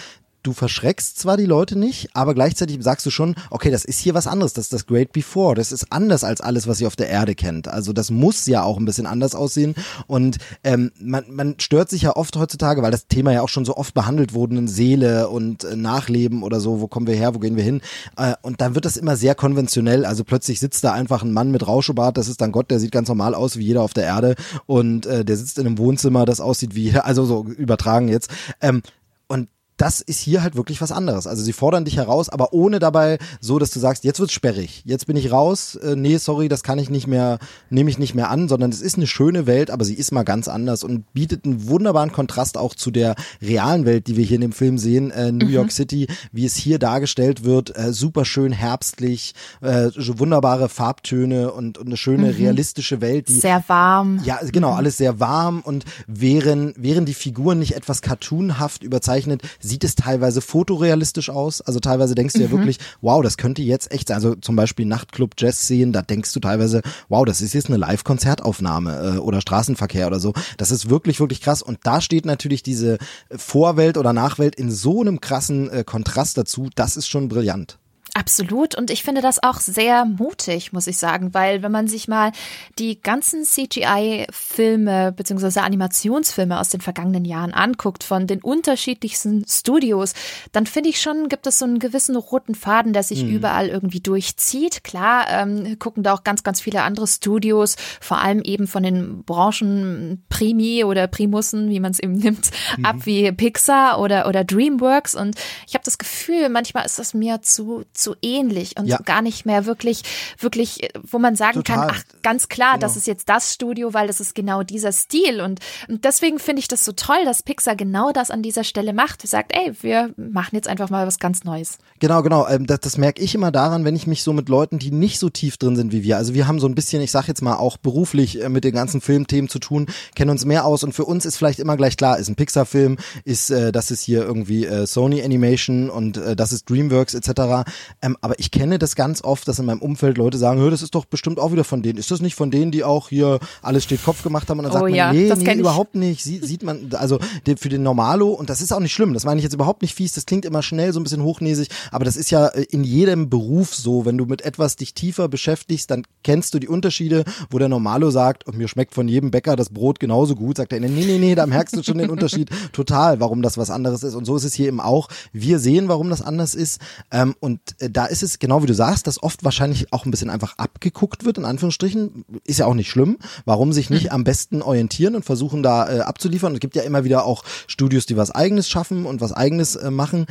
du verschreckst zwar die Leute nicht, aber gleichzeitig sagst du schon, okay, das ist hier was anderes, das ist das Great Before, das ist anders als alles, was ihr auf der Erde kennt. Also das muss ja auch ein bisschen anders aussehen. Und ähm, man, man stört sich ja oft heutzutage, weil das Thema ja auch schon so oft behandelt wurde, in Seele und äh, Nachleben oder so, wo kommen wir her, wo gehen wir hin? Äh, und dann wird das immer sehr konventionell, also plötzlich sitzt da einfach ein Mann mit Rauschebart, das ist dann Gott, der sieht ganz normal aus wie jeder auf der Erde und äh, der sitzt in einem Wohnzimmer, das aussieht wie, also so übertragen jetzt. Ähm, und das ist hier halt wirklich was anderes. Also sie fordern dich heraus, aber ohne dabei so, dass du sagst, jetzt wird's sperrig, jetzt bin ich raus, äh, nee, sorry, das kann ich nicht mehr, nehme ich nicht mehr an, sondern es ist eine schöne Welt, aber sie ist mal ganz anders und bietet einen wunderbaren Kontrast auch zu der realen Welt, die wir hier in dem Film sehen, äh, New mhm. York City, wie es hier dargestellt wird, äh, super schön herbstlich, äh, wunderbare Farbtöne und, und eine schöne mhm. realistische Welt, die sehr warm. Ja, genau, mhm. alles sehr warm und wären wären die Figuren nicht etwas cartoonhaft überzeichnet, sieht es teilweise fotorealistisch aus. Also teilweise denkst du ja mhm. wirklich, wow, das könnte jetzt echt sein. Also zum Beispiel Nachtclub Jazz sehen, da denkst du teilweise, wow, das ist jetzt eine Live-Konzertaufnahme äh, oder Straßenverkehr oder so. Das ist wirklich, wirklich krass. Und da steht natürlich diese Vorwelt oder Nachwelt in so einem krassen äh, Kontrast dazu. Das ist schon brillant. Absolut. Und ich finde das auch sehr mutig, muss ich sagen, weil wenn man sich mal die ganzen CGI-Filme beziehungsweise Animationsfilme aus den vergangenen Jahren anguckt von den unterschiedlichsten Studios, dann finde ich schon, gibt es so einen gewissen roten Faden, der sich mhm. überall irgendwie durchzieht. Klar, ähm, gucken da auch ganz, ganz viele andere Studios, vor allem eben von den Branchen Primi oder Primussen, wie man es eben nimmt, mhm. ab wie Pixar oder, oder DreamWorks. Und ich habe das Gefühl, manchmal ist das mir zu zu ähnlich und ja. gar nicht mehr wirklich, wirklich, wo man sagen Total. kann, ach, ganz klar, genau. das ist jetzt das Studio, weil das ist genau dieser Stil. Und, und deswegen finde ich das so toll, dass Pixar genau das an dieser Stelle macht. Sagt, ey, wir machen jetzt einfach mal was ganz Neues. Genau, genau. Ähm, das, das merke ich immer daran, wenn ich mich so mit Leuten, die nicht so tief drin sind wie wir. Also wir haben so ein bisschen, ich sag jetzt mal, auch beruflich äh, mit den ganzen Filmthemen zu tun, kennen uns mehr aus und für uns ist vielleicht immer gleich klar, ist ein Pixar-Film, ist, äh, das ist hier irgendwie äh, Sony Animation und äh, das ist DreamWorks etc. Ähm, aber ich kenne das ganz oft, dass in meinem Umfeld Leute sagen, das ist doch bestimmt auch wieder von denen. Ist das nicht von denen, die auch hier alles steht Kopf gemacht haben? Und dann oh, sagt man, nee, nee, überhaupt nicht. Sie, sieht man, also für den Normalo, und das ist auch nicht schlimm, das meine ich jetzt überhaupt nicht fies, das klingt immer schnell, so ein bisschen hochnäsig, aber das ist ja äh, in jedem Beruf so, wenn du mit etwas dich tiefer beschäftigst, dann kennst du die Unterschiede, wo der Normalo sagt, und mir schmeckt von jedem Bäcker das Brot genauso gut, sagt er, nee, nee, nee, da merkst du schon den Unterschied total, warum das was anderes ist. Und so ist es hier eben auch. Wir sehen, warum das anders ist. Ähm, und da ist es genau wie du sagst, dass oft wahrscheinlich auch ein bisschen einfach abgeguckt wird, in Anführungsstrichen. Ist ja auch nicht schlimm. Warum sich nicht am besten orientieren und versuchen da äh, abzuliefern? Es gibt ja immer wieder auch Studios, die was eigenes schaffen und was eigenes äh, machen.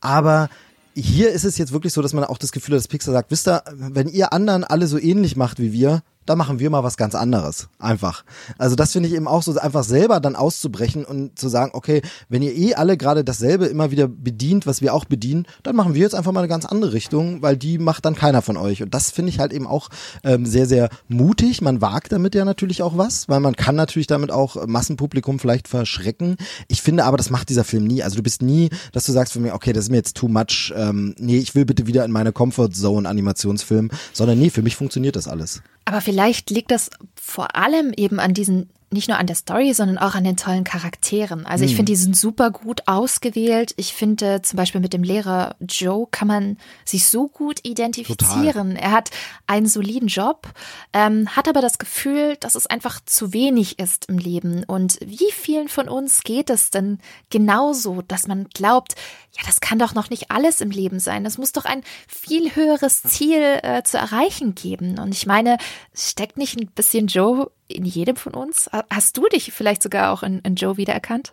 Aber hier ist es jetzt wirklich so, dass man auch das Gefühl hat, dass Pixar sagt, wisst ihr, wenn ihr anderen alle so ähnlich macht wie wir, da machen wir mal was ganz anderes. Einfach. Also das finde ich eben auch so, einfach selber dann auszubrechen und zu sagen, okay, wenn ihr eh alle gerade dasselbe immer wieder bedient, was wir auch bedienen, dann machen wir jetzt einfach mal eine ganz andere Richtung, weil die macht dann keiner von euch. Und das finde ich halt eben auch ähm, sehr, sehr mutig. Man wagt damit ja natürlich auch was, weil man kann natürlich damit auch Massenpublikum vielleicht verschrecken. Ich finde aber, das macht dieser Film nie. Also du bist nie, dass du sagst für mich, okay, das ist mir jetzt too much. Ähm, nee, ich will bitte wieder in meine Comfort Zone Animationsfilm, sondern nee, für mich funktioniert das alles. Aber vielleicht liegt das vor allem eben an diesen nicht nur an der Story, sondern auch an den tollen Charakteren. Also ich mhm. finde, die sind super gut ausgewählt. Ich finde zum Beispiel mit dem Lehrer Joe kann man sich so gut identifizieren. Total. Er hat einen soliden Job, ähm, hat aber das Gefühl, dass es einfach zu wenig ist im Leben. Und wie vielen von uns geht es denn genauso, dass man glaubt, ja, das kann doch noch nicht alles im Leben sein. Es muss doch ein viel höheres Ziel äh, zu erreichen geben. Und ich meine, steckt nicht ein bisschen Joe in jedem von uns? Hast du dich vielleicht sogar auch in, in Joe wiedererkannt?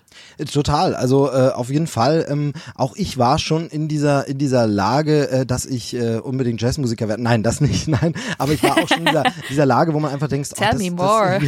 Total. Also äh, auf jeden Fall. Ähm, auch ich war schon in dieser in dieser Lage, äh, dass ich äh, unbedingt Jazzmusiker werde. Nein, das nicht. Nein, aber ich war auch schon in dieser, dieser Lage, wo man einfach denkt, oh, das, das,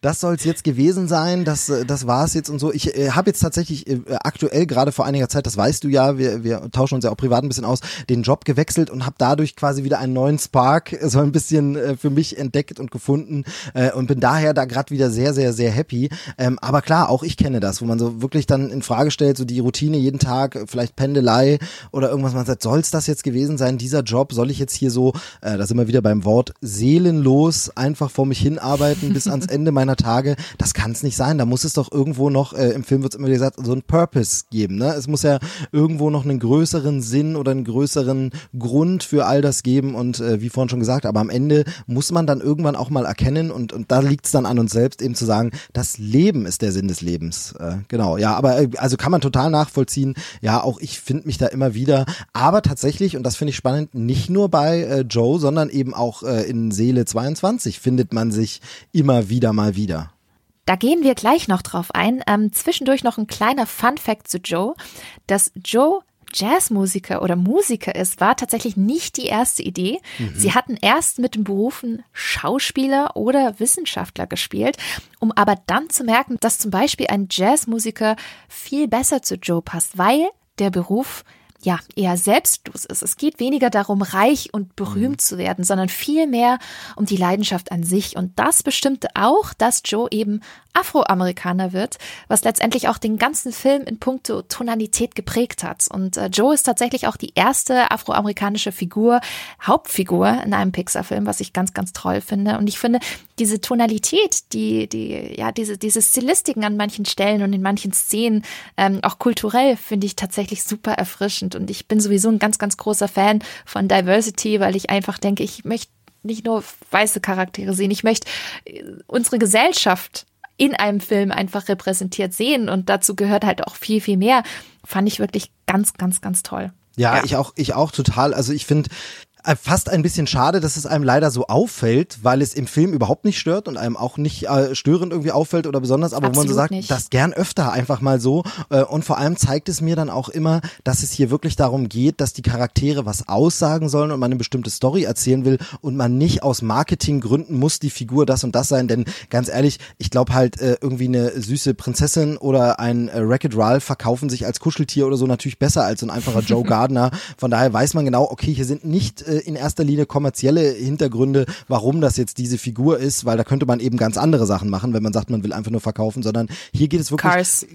das soll es jetzt gewesen sein. Das äh, das war es jetzt und so. Ich äh, habe jetzt tatsächlich äh, aktuell gerade vor einiger Zeit, das weißt du ja, wir wir tauschen uns ja auch privat ein bisschen aus, den Job gewechselt und habe dadurch quasi wieder einen neuen Spark so ein bisschen äh, für mich entdeckt und gefunden äh, und bin da daher da gerade wieder sehr, sehr, sehr happy. Ähm, aber klar, auch ich kenne das, wo man so wirklich dann in Frage stellt, so die Routine jeden Tag, vielleicht Pendelei oder irgendwas, man sagt, soll es das jetzt gewesen sein, dieser Job, soll ich jetzt hier so, äh, da sind wir wieder beim Wort, seelenlos einfach vor mich hinarbeiten bis ans Ende meiner Tage, das kann es nicht sein, da muss es doch irgendwo noch, äh, im Film wird es immer gesagt, so ein Purpose geben, ne? Es muss ja irgendwo noch einen größeren Sinn oder einen größeren Grund für all das geben und äh, wie vorhin schon gesagt, aber am Ende muss man dann irgendwann auch mal erkennen und, und da liegt liegt es dann an uns selbst, eben zu sagen, das Leben ist der Sinn des Lebens. Äh, genau, ja, aber äh, also kann man total nachvollziehen. Ja, auch ich finde mich da immer wieder. Aber tatsächlich, und das finde ich spannend, nicht nur bei äh, Joe, sondern eben auch äh, in Seele 22 findet man sich immer wieder mal wieder. Da gehen wir gleich noch drauf ein. Ähm, zwischendurch noch ein kleiner Fun Fact zu Joe, dass Joe Jazzmusiker oder Musiker ist, war tatsächlich nicht die erste Idee. Mhm. Sie hatten erst mit den Berufen Schauspieler oder Wissenschaftler gespielt, um aber dann zu merken, dass zum Beispiel ein Jazzmusiker viel besser zu Joe passt, weil der Beruf ja, eher selbstlos ist. Es geht weniger darum, reich und berühmt mhm. zu werden, sondern vielmehr um die Leidenschaft an sich. Und das bestimmte auch, dass Joe eben Afroamerikaner wird, was letztendlich auch den ganzen Film in puncto Tonalität geprägt hat. Und äh, Joe ist tatsächlich auch die erste afroamerikanische Figur, Hauptfigur in einem Pixar-Film, was ich ganz, ganz toll finde. Und ich finde, diese Tonalität, die, die, ja, diese, diese Stilistiken an manchen Stellen und in manchen Szenen, ähm, auch kulturell, finde ich tatsächlich super erfrischend. Und ich bin sowieso ein ganz, ganz großer Fan von Diversity, weil ich einfach denke, ich möchte nicht nur weiße Charaktere sehen, ich möchte äh, unsere Gesellschaft in einem Film einfach repräsentiert sehen. Und dazu gehört halt auch viel, viel mehr. Fand ich wirklich ganz, ganz, ganz toll. Ja, ja, ich auch, ich auch total. Also ich finde, fast ein bisschen schade, dass es einem leider so auffällt, weil es im Film überhaupt nicht stört und einem auch nicht äh, störend irgendwie auffällt oder besonders, aber Absolut wo man so sagt, nicht. das gern öfter einfach mal so. Äh, und vor allem zeigt es mir dann auch immer, dass es hier wirklich darum geht, dass die Charaktere was aussagen sollen und man eine bestimmte Story erzählen will und man nicht aus Marketinggründen muss die Figur das und das sein, denn ganz ehrlich, ich glaube halt äh, irgendwie eine süße Prinzessin oder ein äh, Wreck-It Ralph verkaufen sich als Kuscheltier oder so natürlich besser als ein einfacher Joe Gardner. Von daher weiß man genau, okay, hier sind nicht äh, in erster Linie kommerzielle Hintergründe, warum das jetzt diese Figur ist, weil da könnte man eben ganz andere Sachen machen, wenn man sagt, man will einfach nur verkaufen, sondern hier geht es wirklich, Cars.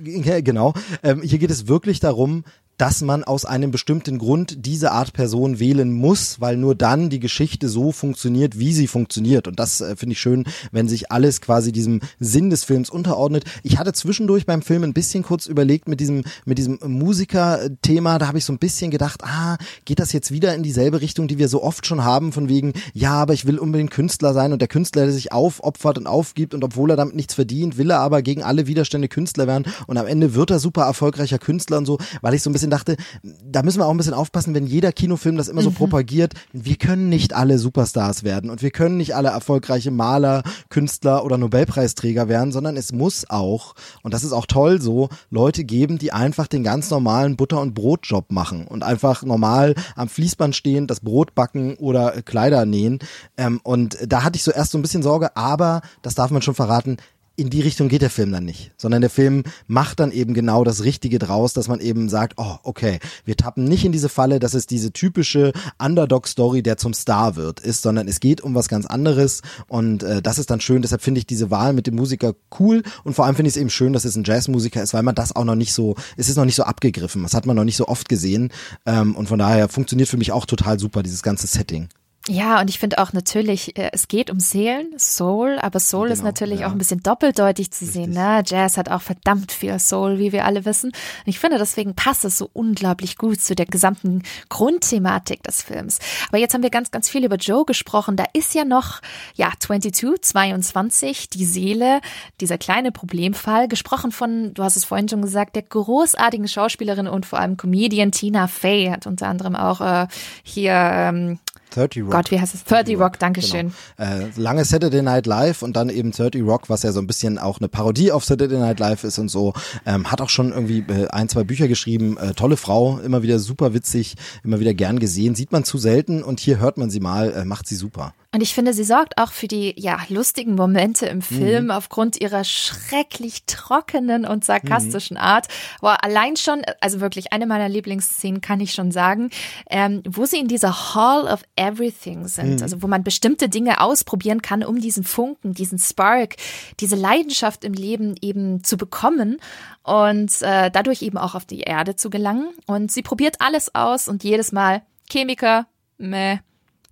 genau, ähm, hier geht es wirklich darum, dass man aus einem bestimmten Grund diese Art Person wählen muss, weil nur dann die Geschichte so funktioniert, wie sie funktioniert. Und das äh, finde ich schön, wenn sich alles quasi diesem Sinn des Films unterordnet. Ich hatte zwischendurch beim Film ein bisschen kurz überlegt mit diesem, mit diesem Musiker-Thema, da habe ich so ein bisschen gedacht, ah, geht das jetzt wieder in dieselbe Richtung, die wir so oft schon haben, von wegen, ja, aber ich will unbedingt Künstler sein und der Künstler, der sich aufopfert und aufgibt und obwohl er damit nichts verdient, will er aber gegen alle Widerstände Künstler werden und am Ende wird er super erfolgreicher Künstler und so, weil ich so ein bisschen bisschen dachte, da müssen wir auch ein bisschen aufpassen, wenn jeder Kinofilm das immer so mhm. propagiert. Wir können nicht alle Superstars werden und wir können nicht alle erfolgreiche Maler, Künstler oder Nobelpreisträger werden, sondern es muss auch, und das ist auch toll so, Leute geben, die einfach den ganz normalen Butter- und Brotjob machen und einfach normal am Fließband stehen, das Brot backen oder Kleider nähen. Ähm, und da hatte ich so erst so ein bisschen Sorge, aber das darf man schon verraten, in die Richtung geht der Film dann nicht, sondern der Film macht dann eben genau das Richtige draus, dass man eben sagt, oh, okay, wir tappen nicht in diese Falle, dass es diese typische Underdog-Story, der zum Star wird, ist, sondern es geht um was ganz anderes und äh, das ist dann schön. Deshalb finde ich diese Wahl mit dem Musiker cool und vor allem finde ich es eben schön, dass es ein Jazzmusiker ist, weil man das auch noch nicht so, es ist noch nicht so abgegriffen, das hat man noch nicht so oft gesehen ähm, und von daher funktioniert für mich auch total super dieses ganze Setting. Ja, und ich finde auch natürlich, äh, es geht um Seelen, Soul, aber Soul genau, ist natürlich ja. auch ein bisschen doppeldeutig zu Richtig. sehen. Ne? Jazz hat auch verdammt viel Soul, wie wir alle wissen. Und ich finde, deswegen passt es so unglaublich gut zu der gesamten Grundthematik des Films. Aber jetzt haben wir ganz, ganz viel über Joe gesprochen. Da ist ja noch, ja, 22, 22, die Seele, dieser kleine Problemfall, gesprochen von, du hast es vorhin schon gesagt, der großartigen Schauspielerin und vor allem Comedian Tina Fey hat unter anderem auch äh, hier ähm, 30 Rock. Gott, wie heißt es? 30 Rock, Rock Dankeschön. Genau. Äh, lange Saturday Night Live und dann eben 30 Rock, was ja so ein bisschen auch eine Parodie auf Saturday Night Live ist und so. Ähm, hat auch schon irgendwie äh, ein, zwei Bücher geschrieben. Äh, tolle Frau, immer wieder super witzig, immer wieder gern gesehen. Sieht man zu selten und hier hört man sie mal, äh, macht sie super. Und ich finde, sie sorgt auch für die ja lustigen Momente im Film mhm. aufgrund ihrer schrecklich trockenen und sarkastischen mhm. Art. Boah, allein schon, also wirklich eine meiner Lieblingsszenen kann ich schon sagen, ähm, wo sie in dieser Hall of Everything sind, mhm. also wo man bestimmte Dinge ausprobieren kann, um diesen Funken, diesen Spark, diese Leidenschaft im Leben eben zu bekommen und äh, dadurch eben auch auf die Erde zu gelangen. Und sie probiert alles aus und jedes Mal Chemiker, meh,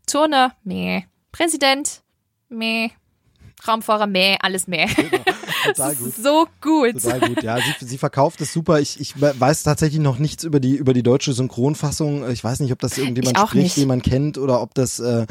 Turner, meh. Präsident, meh. Raumfahrer, meh, alles meh. Genau. Total gut. so gut. Total gut, ja. Sie, sie verkauft es super. Ich, ich weiß tatsächlich noch nichts über die, über die deutsche Synchronfassung. Ich weiß nicht, ob das irgendjemand spricht, nicht. den man kennt, oder ob das äh,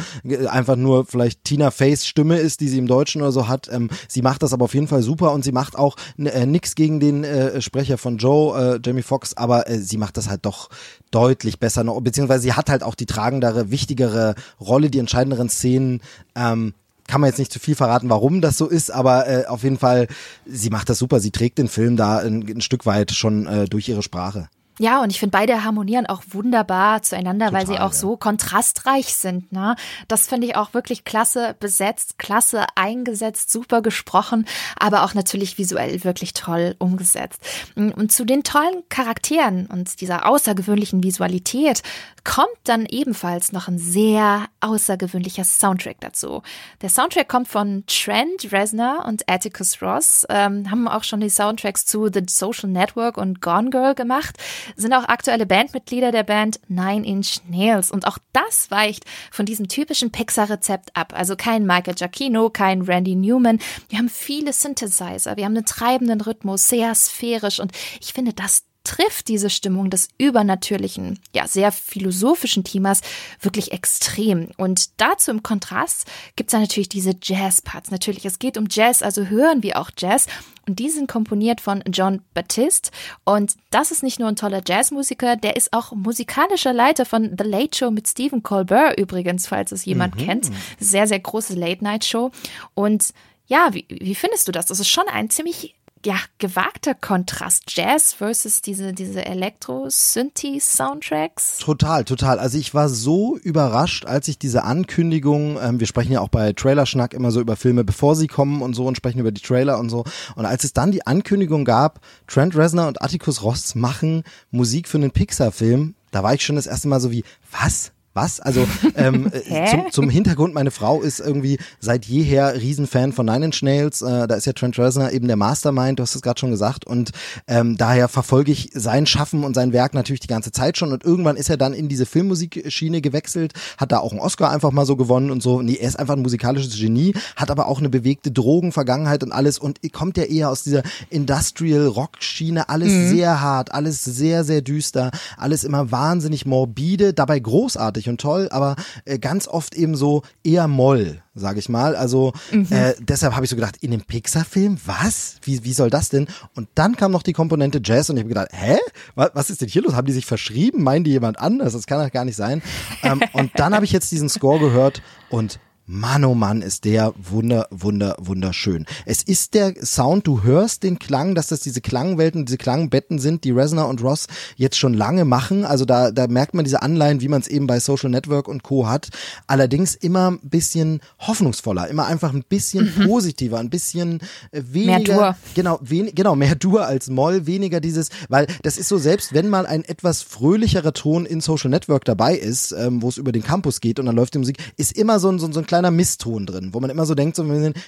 einfach nur vielleicht Tina Fays Stimme ist, die sie im Deutschen oder so hat. Ähm, sie macht das aber auf jeden Fall super und sie macht auch äh, nichts gegen den äh, Sprecher von Joe, äh, Jamie Foxx, aber äh, sie macht das halt doch deutlich besser noch, beziehungsweise sie hat halt auch die tragendere, wichtigere Rolle, die entscheidenderen Szenen. Ähm, kann man jetzt nicht zu viel verraten, warum das so ist, aber äh, auf jeden Fall, sie macht das super. Sie trägt den Film da ein, ein Stück weit schon äh, durch ihre Sprache. Ja, und ich finde, beide harmonieren auch wunderbar zueinander, Total, weil sie auch ja. so kontrastreich sind. Ne? Das finde ich auch wirklich klasse besetzt, klasse eingesetzt, super gesprochen, aber auch natürlich visuell wirklich toll umgesetzt. Und zu den tollen Charakteren und dieser außergewöhnlichen Visualität kommt dann ebenfalls noch ein sehr außergewöhnlicher Soundtrack dazu. Der Soundtrack kommt von Trent Reznor und Atticus Ross, ähm, haben auch schon die Soundtracks zu The Social Network und Gone Girl gemacht sind auch aktuelle Bandmitglieder der Band Nine Inch Nails. Und auch das weicht von diesem typischen Pixar-Rezept ab. Also kein Michael Giacchino, kein Randy Newman. Wir haben viele Synthesizer, wir haben einen treibenden Rhythmus, sehr sphärisch. Und ich finde, das trifft diese Stimmung des übernatürlichen, ja, sehr philosophischen Themas wirklich extrem. Und dazu im Kontrast gibt es dann natürlich diese Jazz-Parts. Natürlich, es geht um Jazz, also hören wir auch Jazz. Und die sind komponiert von John Baptiste. Und das ist nicht nur ein toller Jazzmusiker, der ist auch musikalischer Leiter von The Late Show mit Stephen Colbert übrigens, falls es jemand mhm. kennt. Sehr, sehr große Late-Night-Show. Und ja, wie, wie findest du das? Das ist schon ein ziemlich ja, gewagter Kontrast. Jazz versus diese, diese Elektro-Synthi-Soundtracks. Total, total. Also ich war so überrascht, als ich diese Ankündigung, ähm, wir sprechen ja auch bei Trailerschnack immer so über Filme, bevor sie kommen und so und sprechen über die Trailer und so. Und als es dann die Ankündigung gab, Trent Reznor und Atticus Ross machen Musik für einen Pixar-Film, da war ich schon das erste Mal so wie, was? Was? Also ähm, äh, zum, zum Hintergrund, meine Frau ist irgendwie seit jeher Riesenfan von Nine Inch Nails. Äh, da ist ja Trent Reznor eben der Mastermind, du hast es gerade schon gesagt. Und ähm, daher verfolge ich sein Schaffen und sein Werk natürlich die ganze Zeit schon. Und irgendwann ist er dann in diese Filmmusikschiene gewechselt, hat da auch einen Oscar einfach mal so gewonnen und so. Nee, er ist einfach ein musikalisches Genie, hat aber auch eine bewegte Drogenvergangenheit und alles und kommt ja eher aus dieser Industrial-Rock-Schiene. Alles mhm. sehr hart, alles sehr, sehr düster, alles immer wahnsinnig morbide, dabei großartig großartig und toll, aber äh, ganz oft eben so eher Moll, sage ich mal. Also mhm. äh, deshalb habe ich so gedacht, in dem Pixar-Film, was? Wie, wie soll das denn? Und dann kam noch die Komponente Jazz und ich habe gedacht, hä? Was, was ist denn hier los? Haben die sich verschrieben? Meinen die jemand anders? Das kann doch gar nicht sein. ähm, und dann habe ich jetzt diesen Score gehört und Mann, oh Mann, ist der wunder, wunder, wunderschön. Es ist der Sound, du hörst den Klang, dass das diese Klangwelten, diese Klangbetten sind, die Reznor und Ross jetzt schon lange machen. Also da, da merkt man diese Anleihen, wie man es eben bei Social Network und Co. hat. Allerdings immer ein bisschen hoffnungsvoller, immer einfach ein bisschen mhm. positiver, ein bisschen äh, weniger. Mehr Dur. Genau, wen, genau, mehr Dur als Moll, weniger dieses, weil das ist so, selbst wenn mal ein etwas fröhlicherer Ton in Social Network dabei ist, ähm, wo es über den Campus geht und dann läuft die Musik, ist immer so ein, so, so ein kleiner Misston drin, wo man immer so denkt, so,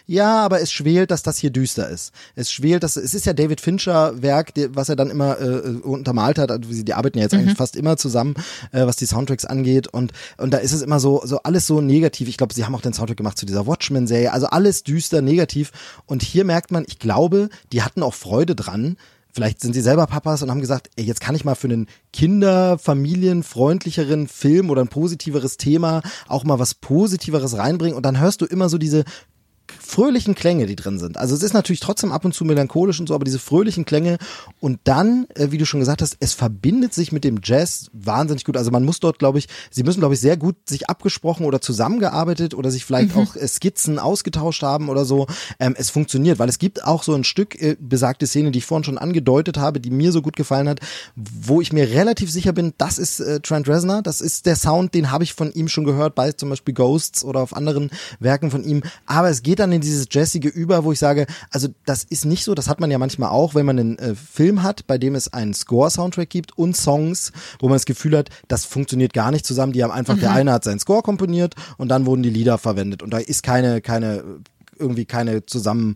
ja, aber es schwelt, dass das hier düster ist. Es schwelt, dass es ist ja David Fincher Werk, was er dann immer äh, untermalt hat. Also, die arbeiten ja jetzt mhm. eigentlich fast immer zusammen, äh, was die Soundtracks angeht und und da ist es immer so so alles so negativ. Ich glaube, sie haben auch den Soundtrack gemacht zu dieser Watchmen-Serie. Also alles düster, negativ. Und hier merkt man, ich glaube, die hatten auch Freude dran, Vielleicht sind sie selber Papas und haben gesagt, ey, jetzt kann ich mal für einen Kinder-, Familienfreundlicheren Film oder ein positiveres Thema auch mal was Positiveres reinbringen. Und dann hörst du immer so diese fröhlichen Klänge, die drin sind. Also es ist natürlich trotzdem ab und zu melancholisch und so, aber diese fröhlichen Klänge und dann, äh, wie du schon gesagt hast, es verbindet sich mit dem Jazz wahnsinnig gut. Also man muss dort, glaube ich, sie müssen, glaube ich, sehr gut sich abgesprochen oder zusammengearbeitet oder sich vielleicht mhm. auch äh, Skizzen ausgetauscht haben oder so. Ähm, es funktioniert, weil es gibt auch so ein Stück äh, besagte Szene, die ich vorhin schon angedeutet habe, die mir so gut gefallen hat, wo ich mir relativ sicher bin, das ist äh, Trent Reznor, das ist der Sound, den habe ich von ihm schon gehört bei zum Beispiel Ghosts oder auf anderen Werken von ihm. Aber es geht dann in dieses Jazzige über, wo ich sage, also das ist nicht so, das hat man ja manchmal auch, wenn man einen äh, Film hat, bei dem es einen Score-Soundtrack gibt und Songs, wo man das Gefühl hat, das funktioniert gar nicht zusammen. Die haben einfach, mhm. der eine hat seinen Score komponiert und dann wurden die Lieder verwendet. Und da ist keine, keine irgendwie keine zusammen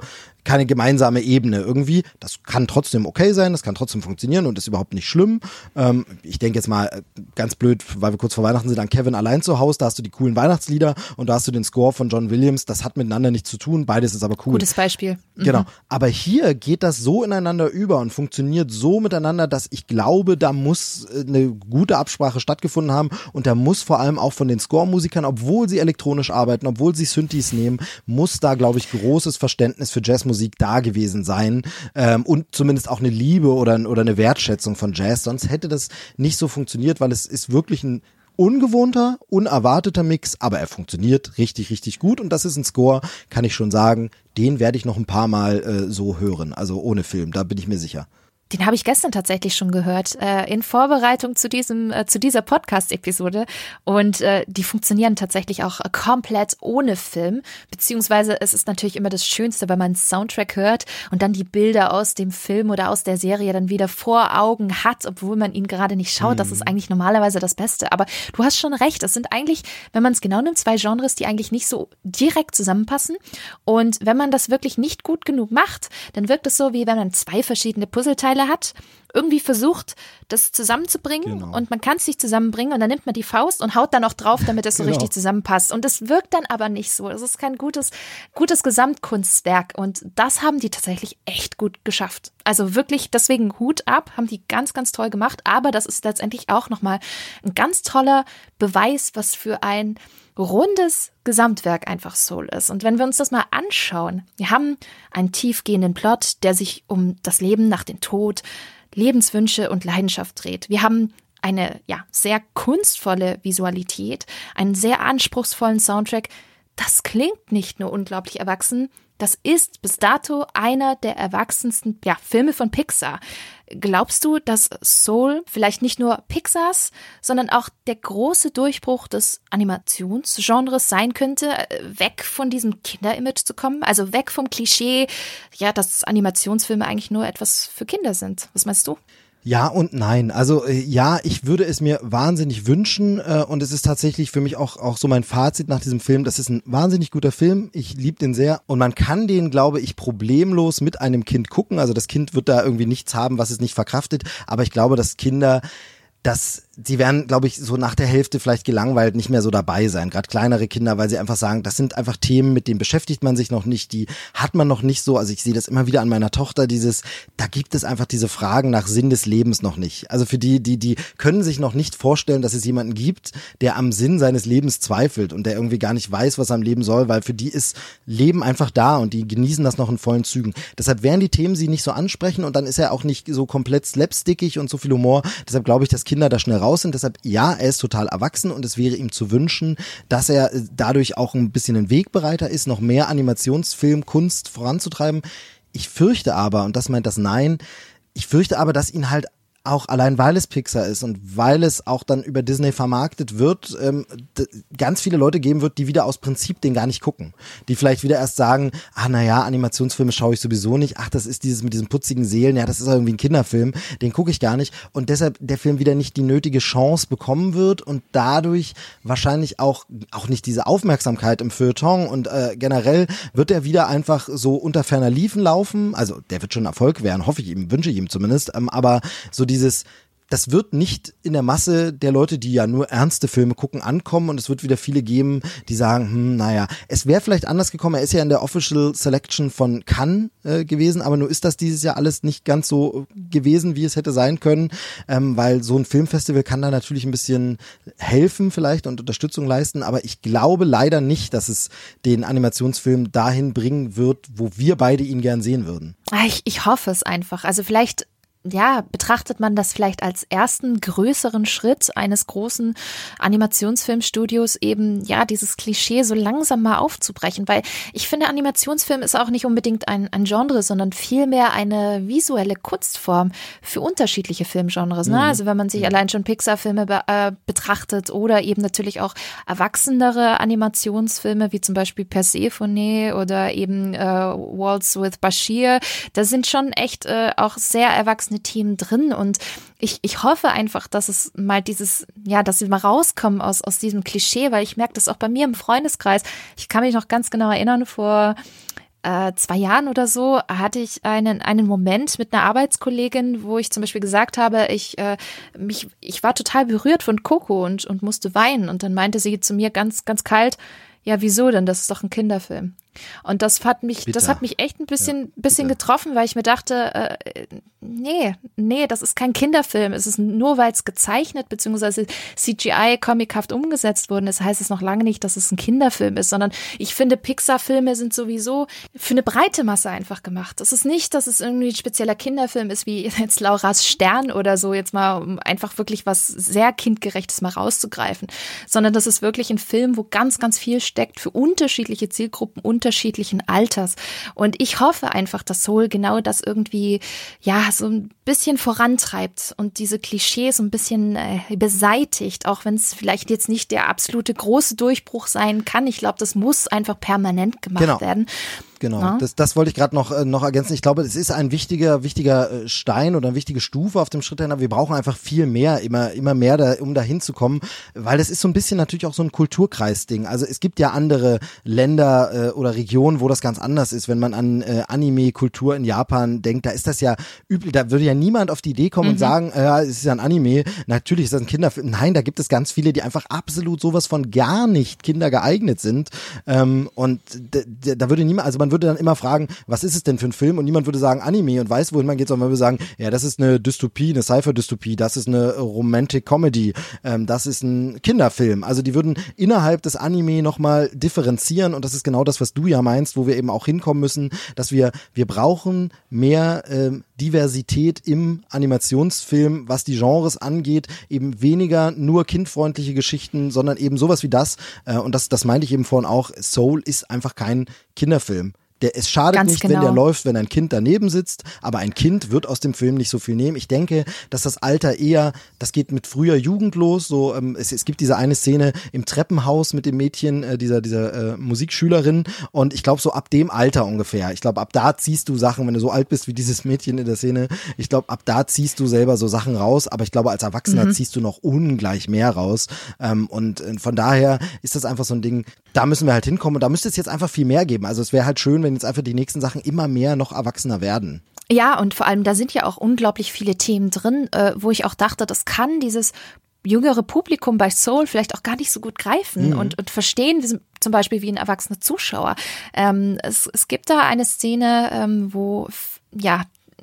keine gemeinsame Ebene irgendwie. Das kann trotzdem okay sein, das kann trotzdem funktionieren und ist überhaupt nicht schlimm. Ähm, ich denke jetzt mal äh, ganz blöd, weil wir kurz vor Weihnachten sind, an Kevin allein zu Hause, da hast du die coolen Weihnachtslieder und da hast du den Score von John Williams. Das hat miteinander nichts zu tun, beides ist aber cool. Gutes Beispiel. Mhm. Genau. Aber hier geht das so ineinander über und funktioniert so miteinander, dass ich glaube, da muss äh, eine gute Absprache stattgefunden haben und da muss vor allem auch von den Score-Musikern, obwohl sie elektronisch arbeiten, obwohl sie Synthes nehmen, muss da, glaube ich, großes Verständnis für Jazzmusik Musik da gewesen sein ähm, und zumindest auch eine Liebe oder, oder eine Wertschätzung von Jazz. Sonst hätte das nicht so funktioniert, weil es ist wirklich ein ungewohnter, unerwarteter Mix, aber er funktioniert richtig, richtig gut und das ist ein Score, kann ich schon sagen, den werde ich noch ein paar Mal äh, so hören, also ohne Film, da bin ich mir sicher. Den habe ich gestern tatsächlich schon gehört, äh, in Vorbereitung zu diesem, äh, zu dieser Podcast-Episode. Und äh, die funktionieren tatsächlich auch komplett ohne Film. Beziehungsweise es ist natürlich immer das Schönste, wenn man einen Soundtrack hört und dann die Bilder aus dem Film oder aus der Serie dann wieder vor Augen hat, obwohl man ihn gerade nicht schaut. Mhm. Das ist mhm. eigentlich normalerweise das Beste. Aber du hast schon recht. Es sind eigentlich, wenn man es genau nimmt, zwei Genres, die eigentlich nicht so direkt zusammenpassen. Und wenn man das wirklich nicht gut genug macht, dann wirkt es so, wie wenn man zwei verschiedene Puzzleteile hat, irgendwie versucht, das zusammenzubringen genau. und man kann es nicht zusammenbringen und dann nimmt man die Faust und haut dann noch drauf, damit es so genau. richtig zusammenpasst. Und es wirkt dann aber nicht so. Es ist kein gutes, gutes Gesamtkunstwerk und das haben die tatsächlich echt gut geschafft. Also wirklich, deswegen Hut ab, haben die ganz, ganz toll gemacht. Aber das ist letztendlich auch nochmal ein ganz toller Beweis, was für ein rundes Gesamtwerk einfach Soul ist. Und wenn wir uns das mal anschauen, wir haben einen tiefgehenden Plot, der sich um das Leben nach dem Tod, Lebenswünsche und Leidenschaft dreht. Wir haben eine ja sehr kunstvolle Visualität, einen sehr anspruchsvollen Soundtrack. Das klingt nicht nur unglaublich erwachsen, das ist bis dato einer der erwachsensten ja, Filme von Pixar. Glaubst du, dass Soul vielleicht nicht nur Pixars, sondern auch der große Durchbruch des Animationsgenres sein könnte, weg von diesem Kinderimage zu kommen? Also weg vom Klischee, ja, dass Animationsfilme eigentlich nur etwas für Kinder sind. Was meinst du? Ja und nein. Also äh, ja, ich würde es mir wahnsinnig wünschen äh, und es ist tatsächlich für mich auch auch so mein Fazit nach diesem Film. Das ist ein wahnsinnig guter Film. Ich liebe den sehr und man kann den, glaube ich, problemlos mit einem Kind gucken. Also das Kind wird da irgendwie nichts haben, was es nicht verkraftet. Aber ich glaube, dass Kinder das sie werden, glaube ich, so nach der Hälfte vielleicht gelangweilt nicht mehr so dabei sein. Gerade kleinere Kinder, weil sie einfach sagen, das sind einfach Themen, mit denen beschäftigt man sich noch nicht, die hat man noch nicht so. Also ich sehe das immer wieder an meiner Tochter, dieses, da gibt es einfach diese Fragen nach Sinn des Lebens noch nicht. Also für die, die, die können sich noch nicht vorstellen, dass es jemanden gibt, der am Sinn seines Lebens zweifelt und der irgendwie gar nicht weiß, was er am Leben soll, weil für die ist Leben einfach da und die genießen das noch in vollen Zügen. Deshalb werden die Themen sie nicht so ansprechen und dann ist er auch nicht so komplett slapstickig und so viel Humor. Deshalb glaube ich, dass Kinder da schnell raus sind. Deshalb, ja, er ist total erwachsen und es wäre ihm zu wünschen, dass er äh, dadurch auch ein bisschen ein Wegbereiter ist, noch mehr Animationsfilmkunst voranzutreiben. Ich fürchte aber, und das meint das Nein, ich fürchte aber, dass ihn halt auch allein weil es Pixar ist und weil es auch dann über Disney vermarktet wird, ähm, ganz viele Leute geben wird, die wieder aus Prinzip den gar nicht gucken. Die vielleicht wieder erst sagen, ah naja, Animationsfilme schaue ich sowieso nicht, ach, das ist dieses mit diesen putzigen Seelen, ja, das ist irgendwie ein Kinderfilm, den gucke ich gar nicht. Und deshalb der Film wieder nicht die nötige Chance bekommen wird und dadurch wahrscheinlich auch, auch nicht diese Aufmerksamkeit im Feuilleton und äh, generell wird er wieder einfach so unter ferner Liefen laufen. Also der wird schon Erfolg werden, hoffe ich ihm, wünsche ich ihm zumindest, ähm, aber so dieses, das wird nicht in der Masse der Leute, die ja nur ernste Filme gucken, ankommen und es wird wieder viele geben, die sagen, hm, naja, es wäre vielleicht anders gekommen. Er ist ja in der Official Selection von Cannes äh, gewesen, aber nur ist das dieses Jahr alles nicht ganz so gewesen, wie es hätte sein können, ähm, weil so ein Filmfestival kann da natürlich ein bisschen helfen vielleicht und Unterstützung leisten, aber ich glaube leider nicht, dass es den Animationsfilm dahin bringen wird, wo wir beide ihn gern sehen würden. Ah, ich, ich hoffe es einfach. Also vielleicht ja, betrachtet man das vielleicht als ersten größeren Schritt eines großen Animationsfilmstudios eben, ja, dieses Klischee so langsam mal aufzubrechen, weil ich finde, Animationsfilm ist auch nicht unbedingt ein, ein Genre, sondern vielmehr eine visuelle Kunstform für unterschiedliche Filmgenres. Ne? Mhm. Also wenn man sich allein schon Pixar-Filme be äh, betrachtet oder eben natürlich auch erwachsenere Animationsfilme, wie zum Beispiel Persephone oder eben äh, Waltz with Bashir, da sind schon echt äh, auch sehr erwachsene erwachsene Themen drin und ich, ich hoffe einfach, dass es mal dieses, ja, dass sie mal rauskommen aus, aus diesem Klischee, weil ich merke das auch bei mir im Freundeskreis. Ich kann mich noch ganz genau erinnern, vor äh, zwei Jahren oder so hatte ich einen, einen Moment mit einer Arbeitskollegin, wo ich zum Beispiel gesagt habe, ich, äh, mich, ich war total berührt von Coco und, und musste weinen. Und dann meinte sie zu mir ganz, ganz kalt, ja, wieso denn? Das ist doch ein Kinderfilm. Und das hat mich, Bitter. das hat mich echt ein bisschen, ja, bisschen getroffen, weil ich mir dachte, äh, nee, nee, das ist kein Kinderfilm. Es ist nur, weil es gezeichnet bzw. CGI comichaft umgesetzt worden ist, heißt es noch lange nicht, dass es ein Kinderfilm ist, sondern ich finde, Pixar-Filme sind sowieso für eine breite Masse einfach gemacht. Es ist nicht, dass es irgendwie ein spezieller Kinderfilm ist, wie jetzt Lauras Stern oder so, jetzt mal, um einfach wirklich was sehr kindgerechtes mal rauszugreifen, sondern das ist wirklich ein Film, wo ganz, ganz viel steckt für unterschiedliche Zielgruppen und unterschiedlichen Alters. Und ich hoffe einfach, dass Soul genau das irgendwie, ja, so ein bisschen vorantreibt und diese Klischees ein bisschen äh, beseitigt, auch wenn es vielleicht jetzt nicht der absolute große Durchbruch sein kann. Ich glaube, das muss einfach permanent gemacht genau. werden. Genau, ja? das, das wollte ich gerade noch, äh, noch ergänzen. Ich glaube, es ist ein wichtiger, wichtiger äh, Stein oder eine wichtige Stufe auf dem Schritt dahin. Wir brauchen einfach viel mehr, immer, immer mehr, da, um da hinzukommen, weil das ist so ein bisschen natürlich auch so ein Kulturkreisding. Also es gibt ja andere Länder äh, oder Regionen, wo das ganz anders ist. Wenn man an äh, Anime-Kultur in Japan denkt, da ist das ja übel. Da würde ja niemand auf die Idee kommen mhm. und sagen, äh, es ist ja ein Anime. Natürlich ist das ein Kinderfilm. Nein, da gibt es ganz viele, die einfach absolut sowas von gar nicht kindergeeignet sind. Ähm, und da würde niemand, also man würde dann immer fragen, was ist es denn für ein Film? Und niemand würde sagen Anime und weiß, wohin man geht, sondern man würde sagen, ja, das ist eine Dystopie, eine Cypher-Dystopie, das ist eine Romantic Comedy, ähm, das ist ein Kinderfilm. Also die würden innerhalb des Anime nochmal differenzieren und das ist genau das, was du ja meinst, wo wir eben auch hinkommen müssen, dass wir, wir brauchen mehr ähm, Diversität im Animationsfilm, was die Genres angeht, eben weniger nur kindfreundliche Geschichten, sondern eben sowas wie das. Äh, und das, das meinte ich eben vorhin auch. Soul ist einfach kein Kinderfilm. Der, es schadet Ganz nicht, genau. wenn der genau. läuft, wenn ein Kind daneben sitzt, aber ein Kind wird aus dem Film nicht so viel nehmen. Ich denke, dass das Alter eher, das geht mit früher Jugend los. So, ähm, es, es gibt diese eine Szene im Treppenhaus mit dem Mädchen, äh, dieser, dieser äh, Musikschülerin. Und ich glaube, so ab dem Alter ungefähr. Ich glaube, ab da ziehst du Sachen, wenn du so alt bist wie dieses Mädchen in der Szene. Ich glaube, ab da ziehst du selber so Sachen raus. Aber ich glaube, als Erwachsener mhm. ziehst du noch ungleich mehr raus. Ähm, und äh, von daher ist das einfach so ein Ding, da müssen wir halt hinkommen. Und da müsste es jetzt einfach viel mehr geben. Also es wäre halt schön, wenn wenn jetzt einfach die nächsten Sachen immer mehr noch erwachsener werden. Ja, und vor allem, da sind ja auch unglaublich viele Themen drin, äh, wo ich auch dachte, das kann dieses jüngere Publikum bei Soul vielleicht auch gar nicht so gut greifen mhm. und, und verstehen, zum Beispiel wie ein erwachsener Zuschauer. Ähm, es, es gibt da eine Szene, ähm, wo ja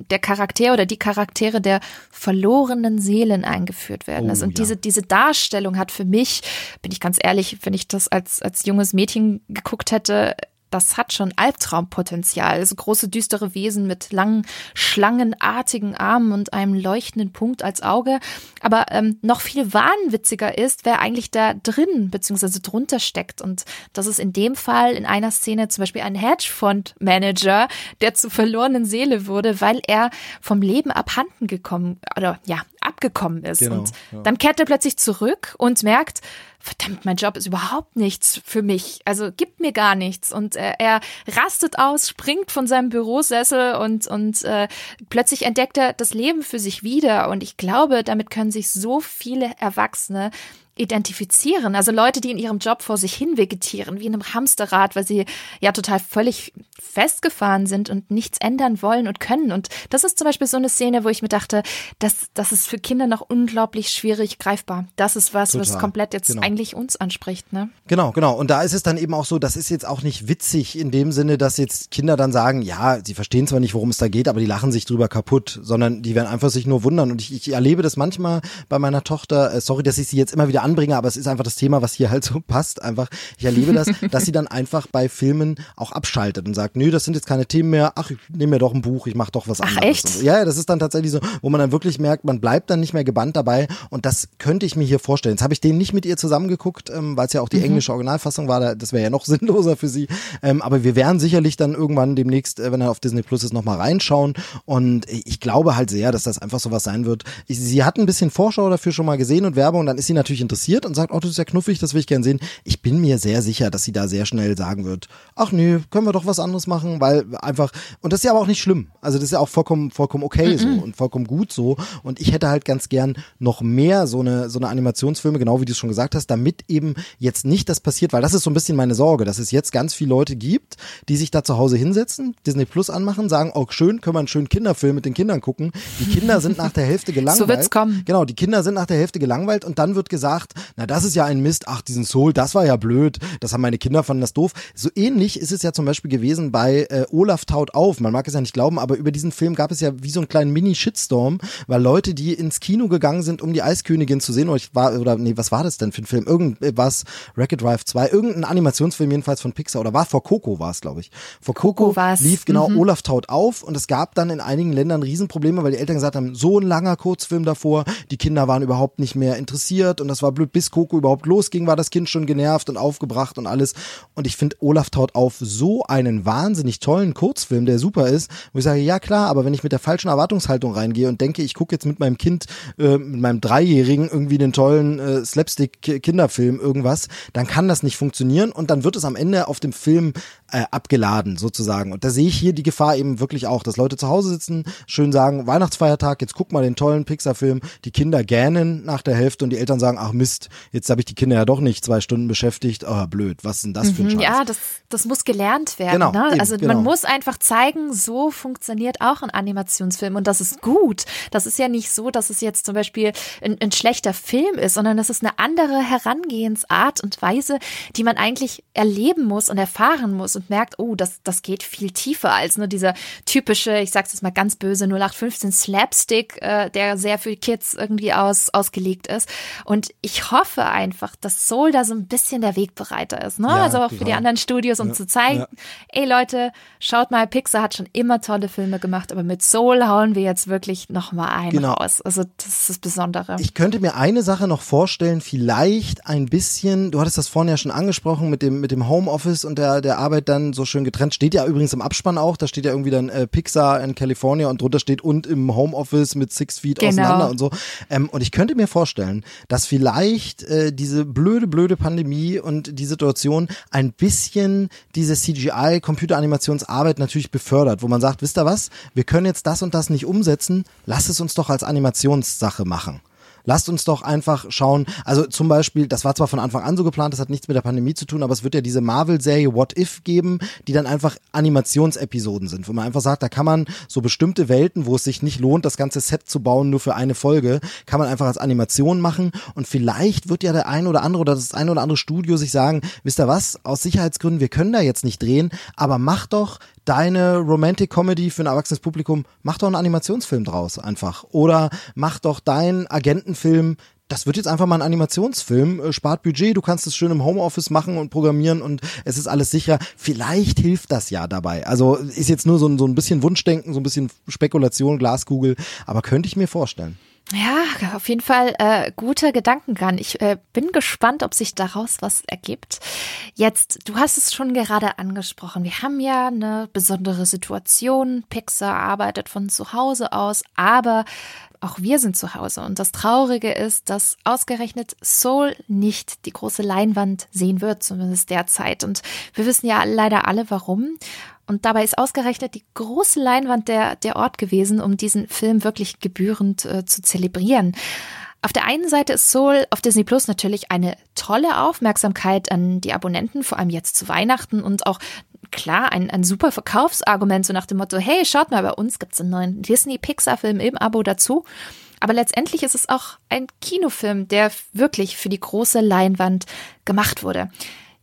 der Charakter oder die Charaktere der verlorenen Seelen eingeführt werden. Oh, also und ja. diese, diese Darstellung hat für mich, bin ich ganz ehrlich, wenn ich das als, als junges Mädchen geguckt hätte, das hat schon Albtraumpotenzial. Also große düstere Wesen mit langen, schlangenartigen Armen und einem leuchtenden Punkt als Auge. Aber ähm, noch viel wahnwitziger ist, wer eigentlich da drin bzw. drunter steckt. Und das ist in dem Fall in einer Szene zum Beispiel ein Hedgefondsmanager, der zur verlorenen Seele wurde, weil er vom Leben abhanden gekommen oder ja, abgekommen ist. Genau, und ja. dann kehrt er plötzlich zurück und merkt, verdammt, mein Job ist überhaupt nichts für mich. Also gibt mir gar nichts. Und äh, er rastet aus, springt von seinem Bürosessel und, und äh, plötzlich entdeckt er das Leben für sich wieder. Und ich glaube, damit können sich so viele Erwachsene identifizieren. Also Leute, die in ihrem Job vor sich hin vegetieren, wie in einem Hamsterrad, weil sie ja total völlig festgefahren sind und nichts ändern wollen und können. Und das ist zum Beispiel so eine Szene, wo ich mir dachte, das, das ist für Kinder noch unglaublich schwierig greifbar. Das ist was, total. was komplett jetzt genau. eigentlich uns anspricht. Ne? Genau, genau. Und da ist es dann eben auch so, das ist jetzt auch nicht witzig in dem Sinne, dass jetzt Kinder dann sagen, ja, sie verstehen zwar nicht, worum es da geht, aber die lachen sich drüber kaputt, sondern die werden einfach sich nur wundern. Und ich, ich erlebe das manchmal bei meiner Tochter, äh, sorry, dass ich sie jetzt immer wieder anbringe, aber es ist einfach das Thema, was hier halt so passt. Einfach, ich erlebe das, dass sie dann einfach bei Filmen auch abschaltet und sagt, nö, das sind jetzt keine Themen mehr. Ach, ich nehme mir doch ein Buch, ich mache doch was anderes. Ach, echt? So. Ja, das ist dann tatsächlich so, wo man dann wirklich merkt, man bleibt dann nicht mehr gebannt dabei und das könnte ich mir hier vorstellen. Jetzt habe ich den nicht mit ihr zusammengeguckt, ähm, weil es ja auch die mhm. englische Originalfassung war, das wäre ja noch sinnloser für sie. Ähm, aber wir werden sicherlich dann irgendwann demnächst, äh, wenn er auf Disney Plus ist, nochmal reinschauen und ich glaube halt sehr, dass das einfach sowas sein wird. Ich, sie hat ein bisschen Vorschau dafür schon mal gesehen und Werbung, dann ist sie natürlich interessiert und sagt, oh, das ist ja knuffig, das will ich gern sehen. Ich bin mir sehr sicher, dass sie da sehr schnell sagen wird, ach nö, können wir doch was anderes machen, weil einfach, und das ist ja aber auch nicht schlimm. Also das ist ja auch vollkommen, vollkommen okay -mm. so und vollkommen gut so. Und ich hätte halt ganz gern noch mehr so eine, so eine Animationsfilme, genau wie du es schon gesagt hast, damit eben jetzt nicht das passiert, weil das ist so ein bisschen meine Sorge, dass es jetzt ganz viele Leute gibt, die sich da zu Hause hinsetzen, Disney Plus anmachen, sagen, oh schön, können wir einen schönen Kinderfilm mit den Kindern gucken. Die Kinder sind nach der Hälfte gelangweilt. So wird's kommen. Genau, die Kinder sind nach der Hälfte gelangweilt und dann wird gesagt, na das ist ja ein Mist, ach diesen Soul, das war ja blöd, das haben meine Kinder fanden das doof. So ähnlich ist es ja zum Beispiel gewesen bei äh, Olaf taut auf. Man mag es ja nicht glauben, aber über diesen Film gab es ja wie so einen kleinen Mini-Shitstorm, weil Leute, die ins Kino gegangen sind, um die Eiskönigin zu sehen, oder ich war, oder nee, was war das denn für ein Film? Irgendwas, Wreck-It Drive 2, irgendein Animationsfilm jedenfalls von Pixar oder war vor Coco war es, glaube ich. Vor Coco, war's. lief genau mhm. Olaf taut auf und es gab dann in einigen Ländern Riesenprobleme, weil die Eltern gesagt haben, so ein langer Kurzfilm davor, die Kinder waren überhaupt nicht mehr interessiert und das war blöd, bis Coco überhaupt losging, war das Kind schon genervt und aufgebracht und alles. Und ich finde Olaf taut auf so einen wahnsinnig tollen Kurzfilm, der super ist, wo ich sage, ja klar, aber wenn ich mit der falschen Erwartungshaltung reingehe und denke, ich gucke jetzt mit meinem Kind, äh, mit meinem Dreijährigen irgendwie den tollen äh, Slapstick-Kinderfilm irgendwas, dann kann das nicht funktionieren und dann wird es am Ende auf dem Film äh, abgeladen sozusagen. Und da sehe ich hier die Gefahr eben wirklich auch, dass Leute zu Hause sitzen, schön sagen, Weihnachtsfeiertag, jetzt guck mal den tollen Pixar-Film, die Kinder gähnen nach der Hälfte und die Eltern sagen, ach Mist, jetzt habe ich die Kinder ja doch nicht zwei Stunden beschäftigt, oh blöd, was ist denn das für ein mhm, Scheiß? Ja, das, das muss gelernt werden. Genau, ne? eben, also genau. man muss einfach zeigen, so funktioniert auch ein Animationsfilm und das ist gut. Das ist ja nicht so, dass es jetzt zum Beispiel ein, ein schlechter Film ist, sondern das ist eine andere Herangehensart und Weise, die man eigentlich erleben muss und erfahren muss und merkt, oh, das, das geht viel tiefer als nur dieser typische, ich sag's jetzt mal ganz böse, 0815 Slapstick, äh, der sehr für Kids irgendwie aus, ausgelegt ist. Und ich hoffe einfach, dass Soul da so ein bisschen der Wegbereiter ist, ne? Ja, also auch für die anderen Studios, um ja, zu zeigen, ja. ey Leute, schaut mal, Pixar hat schon immer tolle Filme gemacht, aber mit Soul hauen wir jetzt wirklich nochmal einen genau. raus. Also das ist das Besondere. Ich könnte mir eine Sache noch vorstellen, vielleicht ein bisschen, du hattest das vorhin ja schon angesprochen mit dem, mit dem Homeoffice und der, der Arbeit dann so schön getrennt. Steht ja übrigens im Abspann auch, da steht ja irgendwie dann äh, Pixar in California und drunter steht und im Homeoffice mit Six Feet genau. auseinander und so. Ähm, und ich könnte mir vorstellen, dass vielleicht äh, diese blöde, blöde Pandemie und die Situation ein bisschen diese CGI-Computeranimationsarbeit natürlich befördert, wo man sagt, wisst ihr was, wir können jetzt das und das nicht umsetzen, lass es uns doch als Animationssache machen lasst uns doch einfach schauen, also zum Beispiel, das war zwar von Anfang an so geplant, das hat nichts mit der Pandemie zu tun, aber es wird ja diese Marvel-Serie What If geben, die dann einfach Animationsepisoden sind, wo man einfach sagt, da kann man so bestimmte Welten, wo es sich nicht lohnt, das ganze Set zu bauen, nur für eine Folge, kann man einfach als Animation machen. Und vielleicht wird ja der ein oder andere oder das ein oder andere Studio sich sagen, wisst ihr was, aus Sicherheitsgründen, wir können da jetzt nicht drehen, aber mach doch deine Romantic Comedy für ein erwachsenes Publikum, mach doch einen Animationsfilm draus einfach. Oder mach doch deinen Agentenfilm, das wird jetzt einfach mal ein Animationsfilm, äh, spart Budget, du kannst es schön im Homeoffice machen und programmieren und es ist alles sicher. Vielleicht hilft das ja dabei. Also ist jetzt nur so ein, so ein bisschen Wunschdenken, so ein bisschen Spekulation, Glaskugel, aber könnte ich mir vorstellen. Ja, auf jeden Fall äh, guter Gedankengang. Ich äh, bin gespannt, ob sich daraus was ergibt. Jetzt, du hast es schon gerade angesprochen. Wir haben ja eine besondere Situation. Pixar arbeitet von zu Hause aus, aber auch wir sind zu Hause. Und das Traurige ist, dass ausgerechnet Soul nicht die große Leinwand sehen wird, zumindest derzeit. Und wir wissen ja leider alle warum. Und dabei ist ausgerechnet die große Leinwand der, der Ort gewesen, um diesen Film wirklich gebührend äh, zu zelebrieren. Auf der einen Seite ist Soul auf Disney Plus natürlich eine tolle Aufmerksamkeit an die Abonnenten, vor allem jetzt zu Weihnachten und auch klar ein, ein super Verkaufsargument, so nach dem Motto, hey, schaut mal, bei uns gibt's einen neuen Disney-Pixar-Film im Abo dazu. Aber letztendlich ist es auch ein Kinofilm, der wirklich für die große Leinwand gemacht wurde.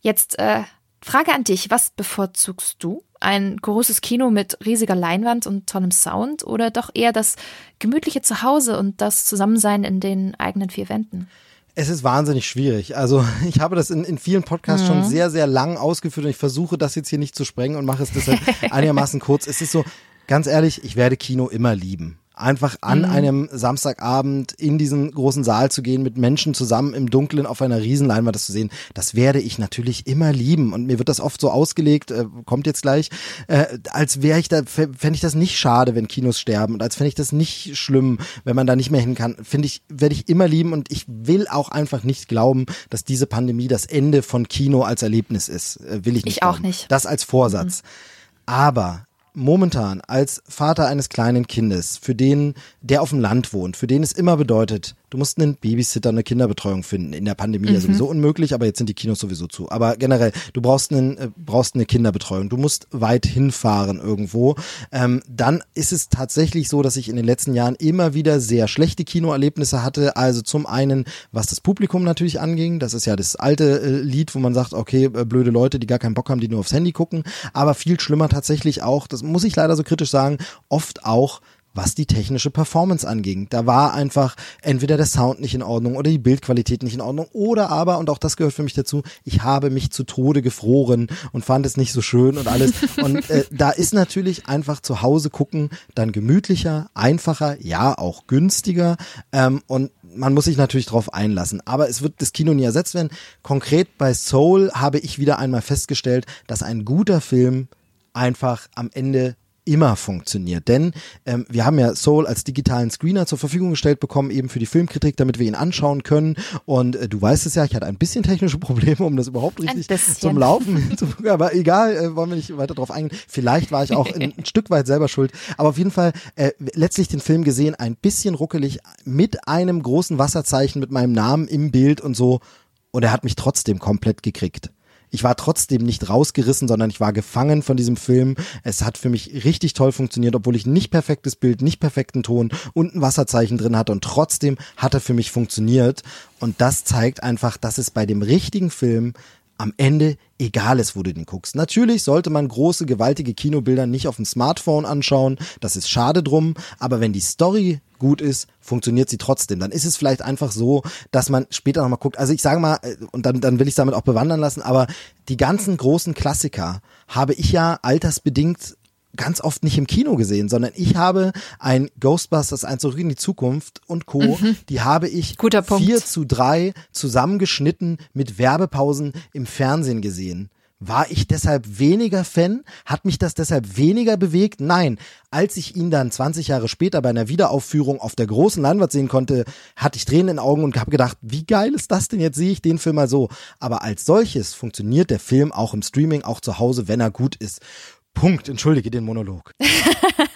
Jetzt äh, Frage an dich, was bevorzugst du? Ein großes Kino mit riesiger Leinwand und tollem Sound oder doch eher das gemütliche Zuhause und das Zusammensein in den eigenen vier Wänden? Es ist wahnsinnig schwierig. Also ich habe das in, in vielen Podcasts mhm. schon sehr, sehr lang ausgeführt und ich versuche das jetzt hier nicht zu sprengen und mache es deshalb einigermaßen kurz. Es ist so, ganz ehrlich, ich werde Kino immer lieben einfach an mhm. einem Samstagabend in diesen großen Saal zu gehen, mit Menschen zusammen im Dunkeln auf einer Riesenleinwand das zu sehen, das werde ich natürlich immer lieben. Und mir wird das oft so ausgelegt, äh, kommt jetzt gleich, äh, als wäre ich da, fände ich das nicht schade, wenn Kinos sterben und als fände ich das nicht schlimm, wenn man da nicht mehr hin kann. Finde ich, werde ich immer lieben und ich will auch einfach nicht glauben, dass diese Pandemie das Ende von Kino als Erlebnis ist. Äh, will ich nicht. Ich glauben. auch nicht. Das als Vorsatz. Mhm. Aber momentan als Vater eines kleinen Kindes, für den, der auf dem Land wohnt, für den es immer bedeutet, du musst einen Babysitter, eine Kinderbetreuung finden. In der Pandemie mhm. ja sowieso unmöglich, aber jetzt sind die Kinos sowieso zu. Aber generell, du brauchst, einen, äh, brauchst eine Kinderbetreuung. Du musst weit hinfahren irgendwo. Ähm, dann ist es tatsächlich so, dass ich in den letzten Jahren immer wieder sehr schlechte Kinoerlebnisse hatte. Also zum einen, was das Publikum natürlich anging. Das ist ja das alte äh, Lied, wo man sagt, okay, äh, blöde Leute, die gar keinen Bock haben, die nur aufs Handy gucken. Aber viel schlimmer tatsächlich auch, das muss ich leider so kritisch sagen, oft auch was die technische Performance anging. Da war einfach entweder der Sound nicht in Ordnung oder die Bildqualität nicht in Ordnung oder aber, und auch das gehört für mich dazu, ich habe mich zu Tode gefroren und fand es nicht so schön und alles. Und äh, da ist natürlich einfach zu Hause gucken dann gemütlicher, einfacher, ja auch günstiger ähm, und man muss sich natürlich darauf einlassen. Aber es wird das Kino nie ersetzt werden. Konkret bei Soul habe ich wieder einmal festgestellt, dass ein guter Film einfach am Ende immer funktioniert. Denn ähm, wir haben ja Soul als digitalen Screener zur Verfügung gestellt bekommen, eben für die Filmkritik, damit wir ihn anschauen können. Und äh, du weißt es ja, ich hatte ein bisschen technische Probleme, um das überhaupt richtig zum Laufen zu Aber egal, äh, wollen wir nicht weiter drauf eingehen. Vielleicht war ich auch ein, ein Stück weit selber schuld. Aber auf jeden Fall äh, letztlich den Film gesehen, ein bisschen ruckelig, mit einem großen Wasserzeichen mit meinem Namen im Bild und so. Und er hat mich trotzdem komplett gekriegt ich war trotzdem nicht rausgerissen, sondern ich war gefangen von diesem Film. Es hat für mich richtig toll funktioniert, obwohl ich nicht perfektes Bild, nicht perfekten Ton und ein Wasserzeichen drin hatte und trotzdem hat er für mich funktioniert. Und das zeigt einfach, dass es bei dem richtigen Film am Ende egal ist, wo du den guckst. Natürlich sollte man große, gewaltige Kinobilder nicht auf dem Smartphone anschauen. Das ist schade drum. Aber wenn die Story gut ist, funktioniert sie trotzdem. Dann ist es vielleicht einfach so, dass man später nochmal guckt. Also ich sage mal, äh, und dann, dann will ich damit auch bewandern lassen, aber die ganzen großen Klassiker habe ich ja altersbedingt ganz oft nicht im Kino gesehen, sondern ich habe ein Ghostbusters, ein Zurück in die Zukunft und Co., mhm. die habe ich Guter Punkt. 4 zu 3 zusammengeschnitten mit Werbepausen im Fernsehen gesehen. War ich deshalb weniger Fan? Hat mich das deshalb weniger bewegt? Nein. Als ich ihn dann 20 Jahre später bei einer Wiederaufführung auf der großen Leinwand sehen konnte, hatte ich Tränen in den Augen und habe gedacht, wie geil ist das denn? Jetzt sehe ich den Film mal so. Aber als solches funktioniert der Film auch im Streaming, auch zu Hause, wenn er gut ist. Punkt. Entschuldige den Monolog.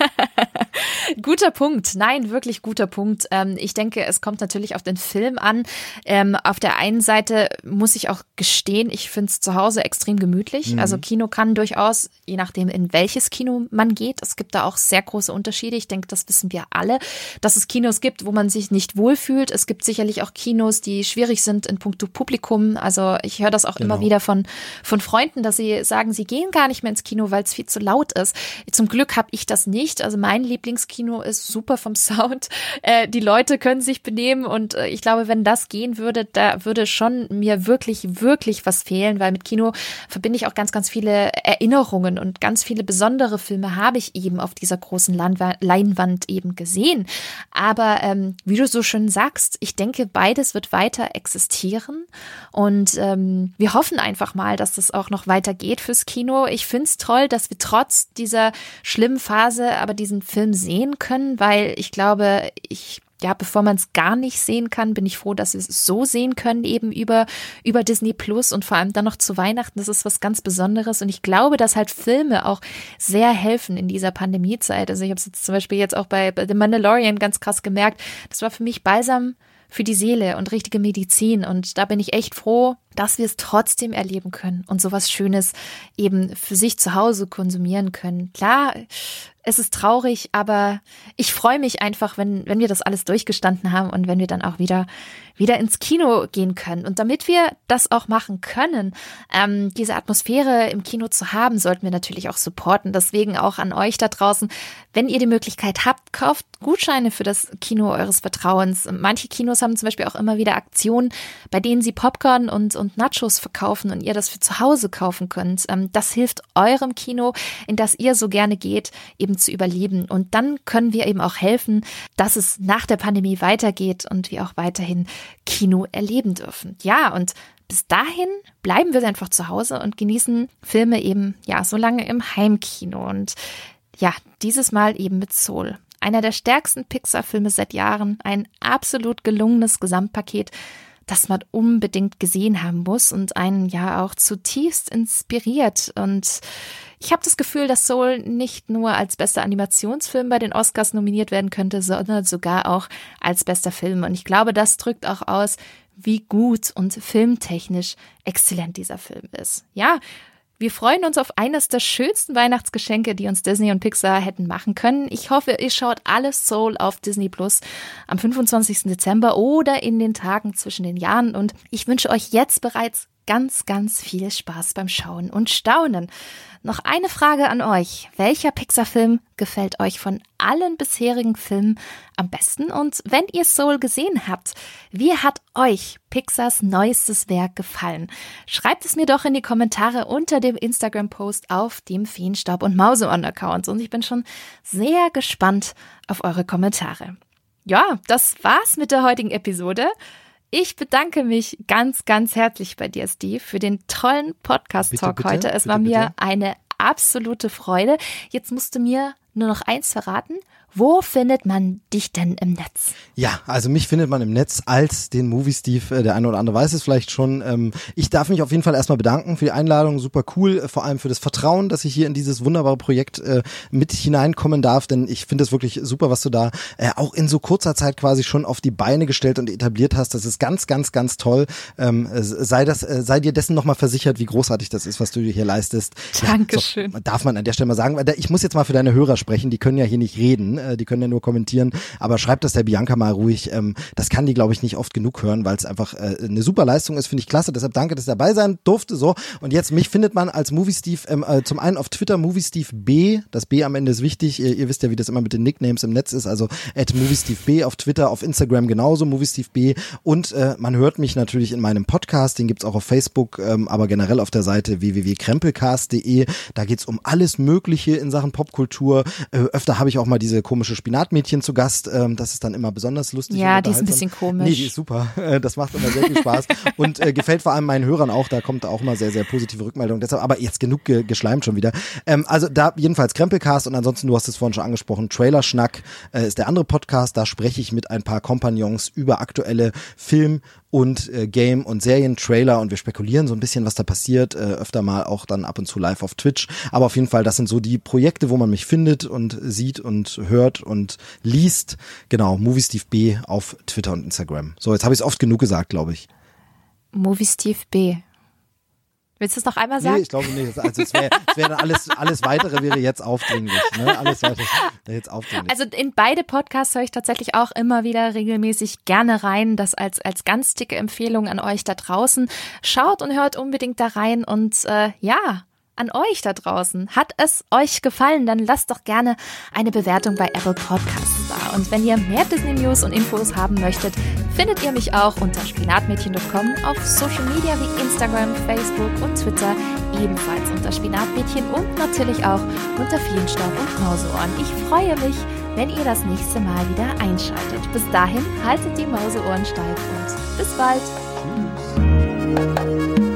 guter Punkt. Nein, wirklich guter Punkt. Ähm, ich denke, es kommt natürlich auf den Film an. Ähm, auf der einen Seite muss ich auch gestehen, ich finde es zu Hause extrem gemütlich. Mhm. Also Kino kann durchaus, je nachdem, in welches Kino man geht, es gibt da auch sehr große Unterschiede. Ich denke, das wissen wir alle, dass es Kinos gibt, wo man sich nicht wohlfühlt. Es gibt sicherlich auch Kinos, die schwierig sind in puncto Publikum. Also ich höre das auch genau. immer wieder von, von Freunden, dass sie sagen, sie gehen gar nicht mehr ins Kino, weil es viel zu laut ist. Zum Glück habe ich das nicht. Also mein Lieblingskino ist super vom Sound. Äh, die Leute können sich benehmen und äh, ich glaube, wenn das gehen würde, da würde schon mir wirklich, wirklich was fehlen, weil mit Kino verbinde ich auch ganz, ganz viele Erinnerungen und ganz viele besondere Filme habe ich eben auf dieser großen Leinwand eben gesehen. Aber ähm, wie du so schön sagst, ich denke, beides wird weiter existieren und ähm, wir hoffen einfach mal, dass das auch noch weitergeht fürs Kino. Ich finde es toll, dass wir trotz dieser schlimmen Phase aber diesen Film sehen können, weil ich glaube, ich ja, bevor man es gar nicht sehen kann, bin ich froh, dass wir es so sehen können, eben über, über Disney Plus und vor allem dann noch zu Weihnachten. Das ist was ganz Besonderes. Und ich glaube, dass halt Filme auch sehr helfen in dieser Pandemiezeit. Also ich habe es jetzt zum Beispiel jetzt auch bei, bei The Mandalorian ganz krass gemerkt. Das war für mich balsam für die Seele und richtige Medizin. Und da bin ich echt froh, dass wir es trotzdem erleben können und sowas Schönes eben für sich zu Hause konsumieren können. Klar, es ist traurig, aber ich freue mich einfach, wenn, wenn wir das alles durchgestanden haben und wenn wir dann auch wieder, wieder ins Kino gehen können. Und damit wir das auch machen können, ähm, diese Atmosphäre im Kino zu haben, sollten wir natürlich auch supporten. Deswegen auch an euch da draußen, wenn ihr die Möglichkeit habt, kauft Gutscheine für das Kino eures Vertrauens. Manche Kinos haben zum Beispiel auch immer wieder Aktionen, bei denen sie Popcorn und, und Nachos verkaufen und ihr das für zu Hause kaufen könnt. Ähm, das hilft eurem Kino, in das ihr so gerne geht, eben zu überleben. Und dann können wir eben auch helfen, dass es nach der Pandemie weitergeht und wir auch weiterhin Kino erleben dürfen. Ja, und bis dahin bleiben wir einfach zu Hause und genießen Filme eben, ja, so lange im Heimkino. Und ja, dieses Mal eben mit Soul. Einer der stärksten Pixar-Filme seit Jahren, ein absolut gelungenes Gesamtpaket, das man unbedingt gesehen haben muss und einen ja auch zutiefst inspiriert. Und ich habe das Gefühl, dass Soul nicht nur als bester Animationsfilm bei den Oscars nominiert werden könnte, sondern sogar auch als bester Film. Und ich glaube, das drückt auch aus, wie gut und filmtechnisch exzellent dieser Film ist. Ja, wir freuen uns auf eines der schönsten Weihnachtsgeschenke, die uns Disney und Pixar hätten machen können. Ich hoffe, ihr schaut alles Soul auf Disney Plus am 25. Dezember oder in den Tagen zwischen den Jahren. Und ich wünsche euch jetzt bereits ganz, ganz viel Spaß beim Schauen und Staunen. Noch eine Frage an euch. Welcher Pixar-Film gefällt euch von allen bisherigen Filmen am besten? Und wenn ihr Soul gesehen habt, wie hat euch Pixars neuestes Werk gefallen? Schreibt es mir doch in die Kommentare unter dem Instagram-Post auf dem Feenstaub und Mauseon-Account. Und ich bin schon sehr gespannt auf eure Kommentare. Ja, das war's mit der heutigen Episode. Ich bedanke mich ganz, ganz herzlich bei dir, Steve, für den tollen Podcast-Talk heute. Es bitte, war mir bitte. eine absolute Freude. Jetzt musst du mir nur noch eins verraten. Wo findet man dich denn im Netz? Ja, also mich findet man im Netz als den Movie Steve. Äh, der eine oder andere weiß es vielleicht schon. Ähm, ich darf mich auf jeden Fall erstmal bedanken für die Einladung. Super cool. Äh, vor allem für das Vertrauen, dass ich hier in dieses wunderbare Projekt äh, mit hineinkommen darf. Denn ich finde es wirklich super, was du da auch in so kurzer Zeit quasi schon auf die Beine gestellt und etabliert hast. Das ist ganz, ganz, ganz toll. Ähm, sei das, sei dir dessen nochmal versichert, wie großartig das ist, was du hier leistest. Dankeschön. Ja, so, darf man an der Stelle mal sagen. Ich muss jetzt mal für deine Hörer sprechen. Die können ja hier nicht reden äh, die können ja nur kommentieren. Aber schreibt das der Bianca mal ruhig. Ähm, das kann die, glaube ich, nicht oft genug hören, weil es einfach äh, eine super Leistung ist, finde ich klasse. Deshalb danke, dass ihr dabei sein durfte. So, und jetzt, mich findet man als Movie Steve ähm, äh, zum einen auf Twitter Movie Steve B. Das B am Ende ist wichtig. Ihr, ihr wisst ja, wie das immer mit den Nicknames im Netz ist. Also at Movie Steve B auf Twitter, auf Instagram genauso, Movie Steve B. Und äh, man hört mich natürlich in meinem Podcast, den gibt's auch auf Facebook, ähm, aber generell auf der Seite www.krempelcast.de. Da geht's um alles Mögliche in Sachen Popkultur. Äh, öfter habe ich auch mal diese komische Spinatmädchen zu Gast. Ähm, das ist dann immer besonders lustig. Ja, die ist ein bisschen komisch. Nee, die ist super. Das macht immer sehr viel Spaß und äh, gefällt vor allem meinen Hörern auch. Da kommt auch mal sehr, sehr positive Rückmeldungen. Deshalb aber jetzt genug ge geschleimt schon wieder. Ähm, also da jedenfalls Krempelcast und ansonsten, du hast es vorhin schon angesprochen, Trailerschnack äh, ist der andere Podcast. Da spreche ich mit ein paar Kompagnons über aktuelle Film- und äh, Game- und Serien-Trailer und wir spekulieren so ein bisschen, was da passiert, äh, öfter mal auch dann ab und zu live auf Twitch. Aber auf jeden Fall, das sind so die Projekte, wo man mich findet und sieht und hört und liest. Genau, Movie Steve B auf Twitter und Instagram. So, jetzt habe ich es oft genug gesagt, glaube ich. Movie Steve B. Willst du es noch einmal sagen? Nee, ich glaube nicht. Also es wäre wär alles, alles weitere wäre jetzt aufdringlich. Ne? Alles weitere wäre jetzt aufdringlich. Also in beide Podcasts höre ich tatsächlich auch immer wieder regelmäßig gerne rein. Das als, als ganz dicke Empfehlung an euch da draußen. Schaut und hört unbedingt da rein und äh, ja, an euch da draußen. Hat es euch gefallen, dann lasst doch gerne eine Bewertung bei Apple Podcasts da. Und wenn ihr mehr Disney News und Infos haben möchtet, findet ihr mich auch unter spinatmädchen.com auf Social Media wie Instagram, Facebook und Twitter ebenfalls unter Spinatmädchen und natürlich auch unter Feenstaub und Mauseohren. Ich freue mich, wenn ihr das nächste Mal wieder einschaltet. Bis dahin haltet die Mauseohren steif und bis bald. Tschüss.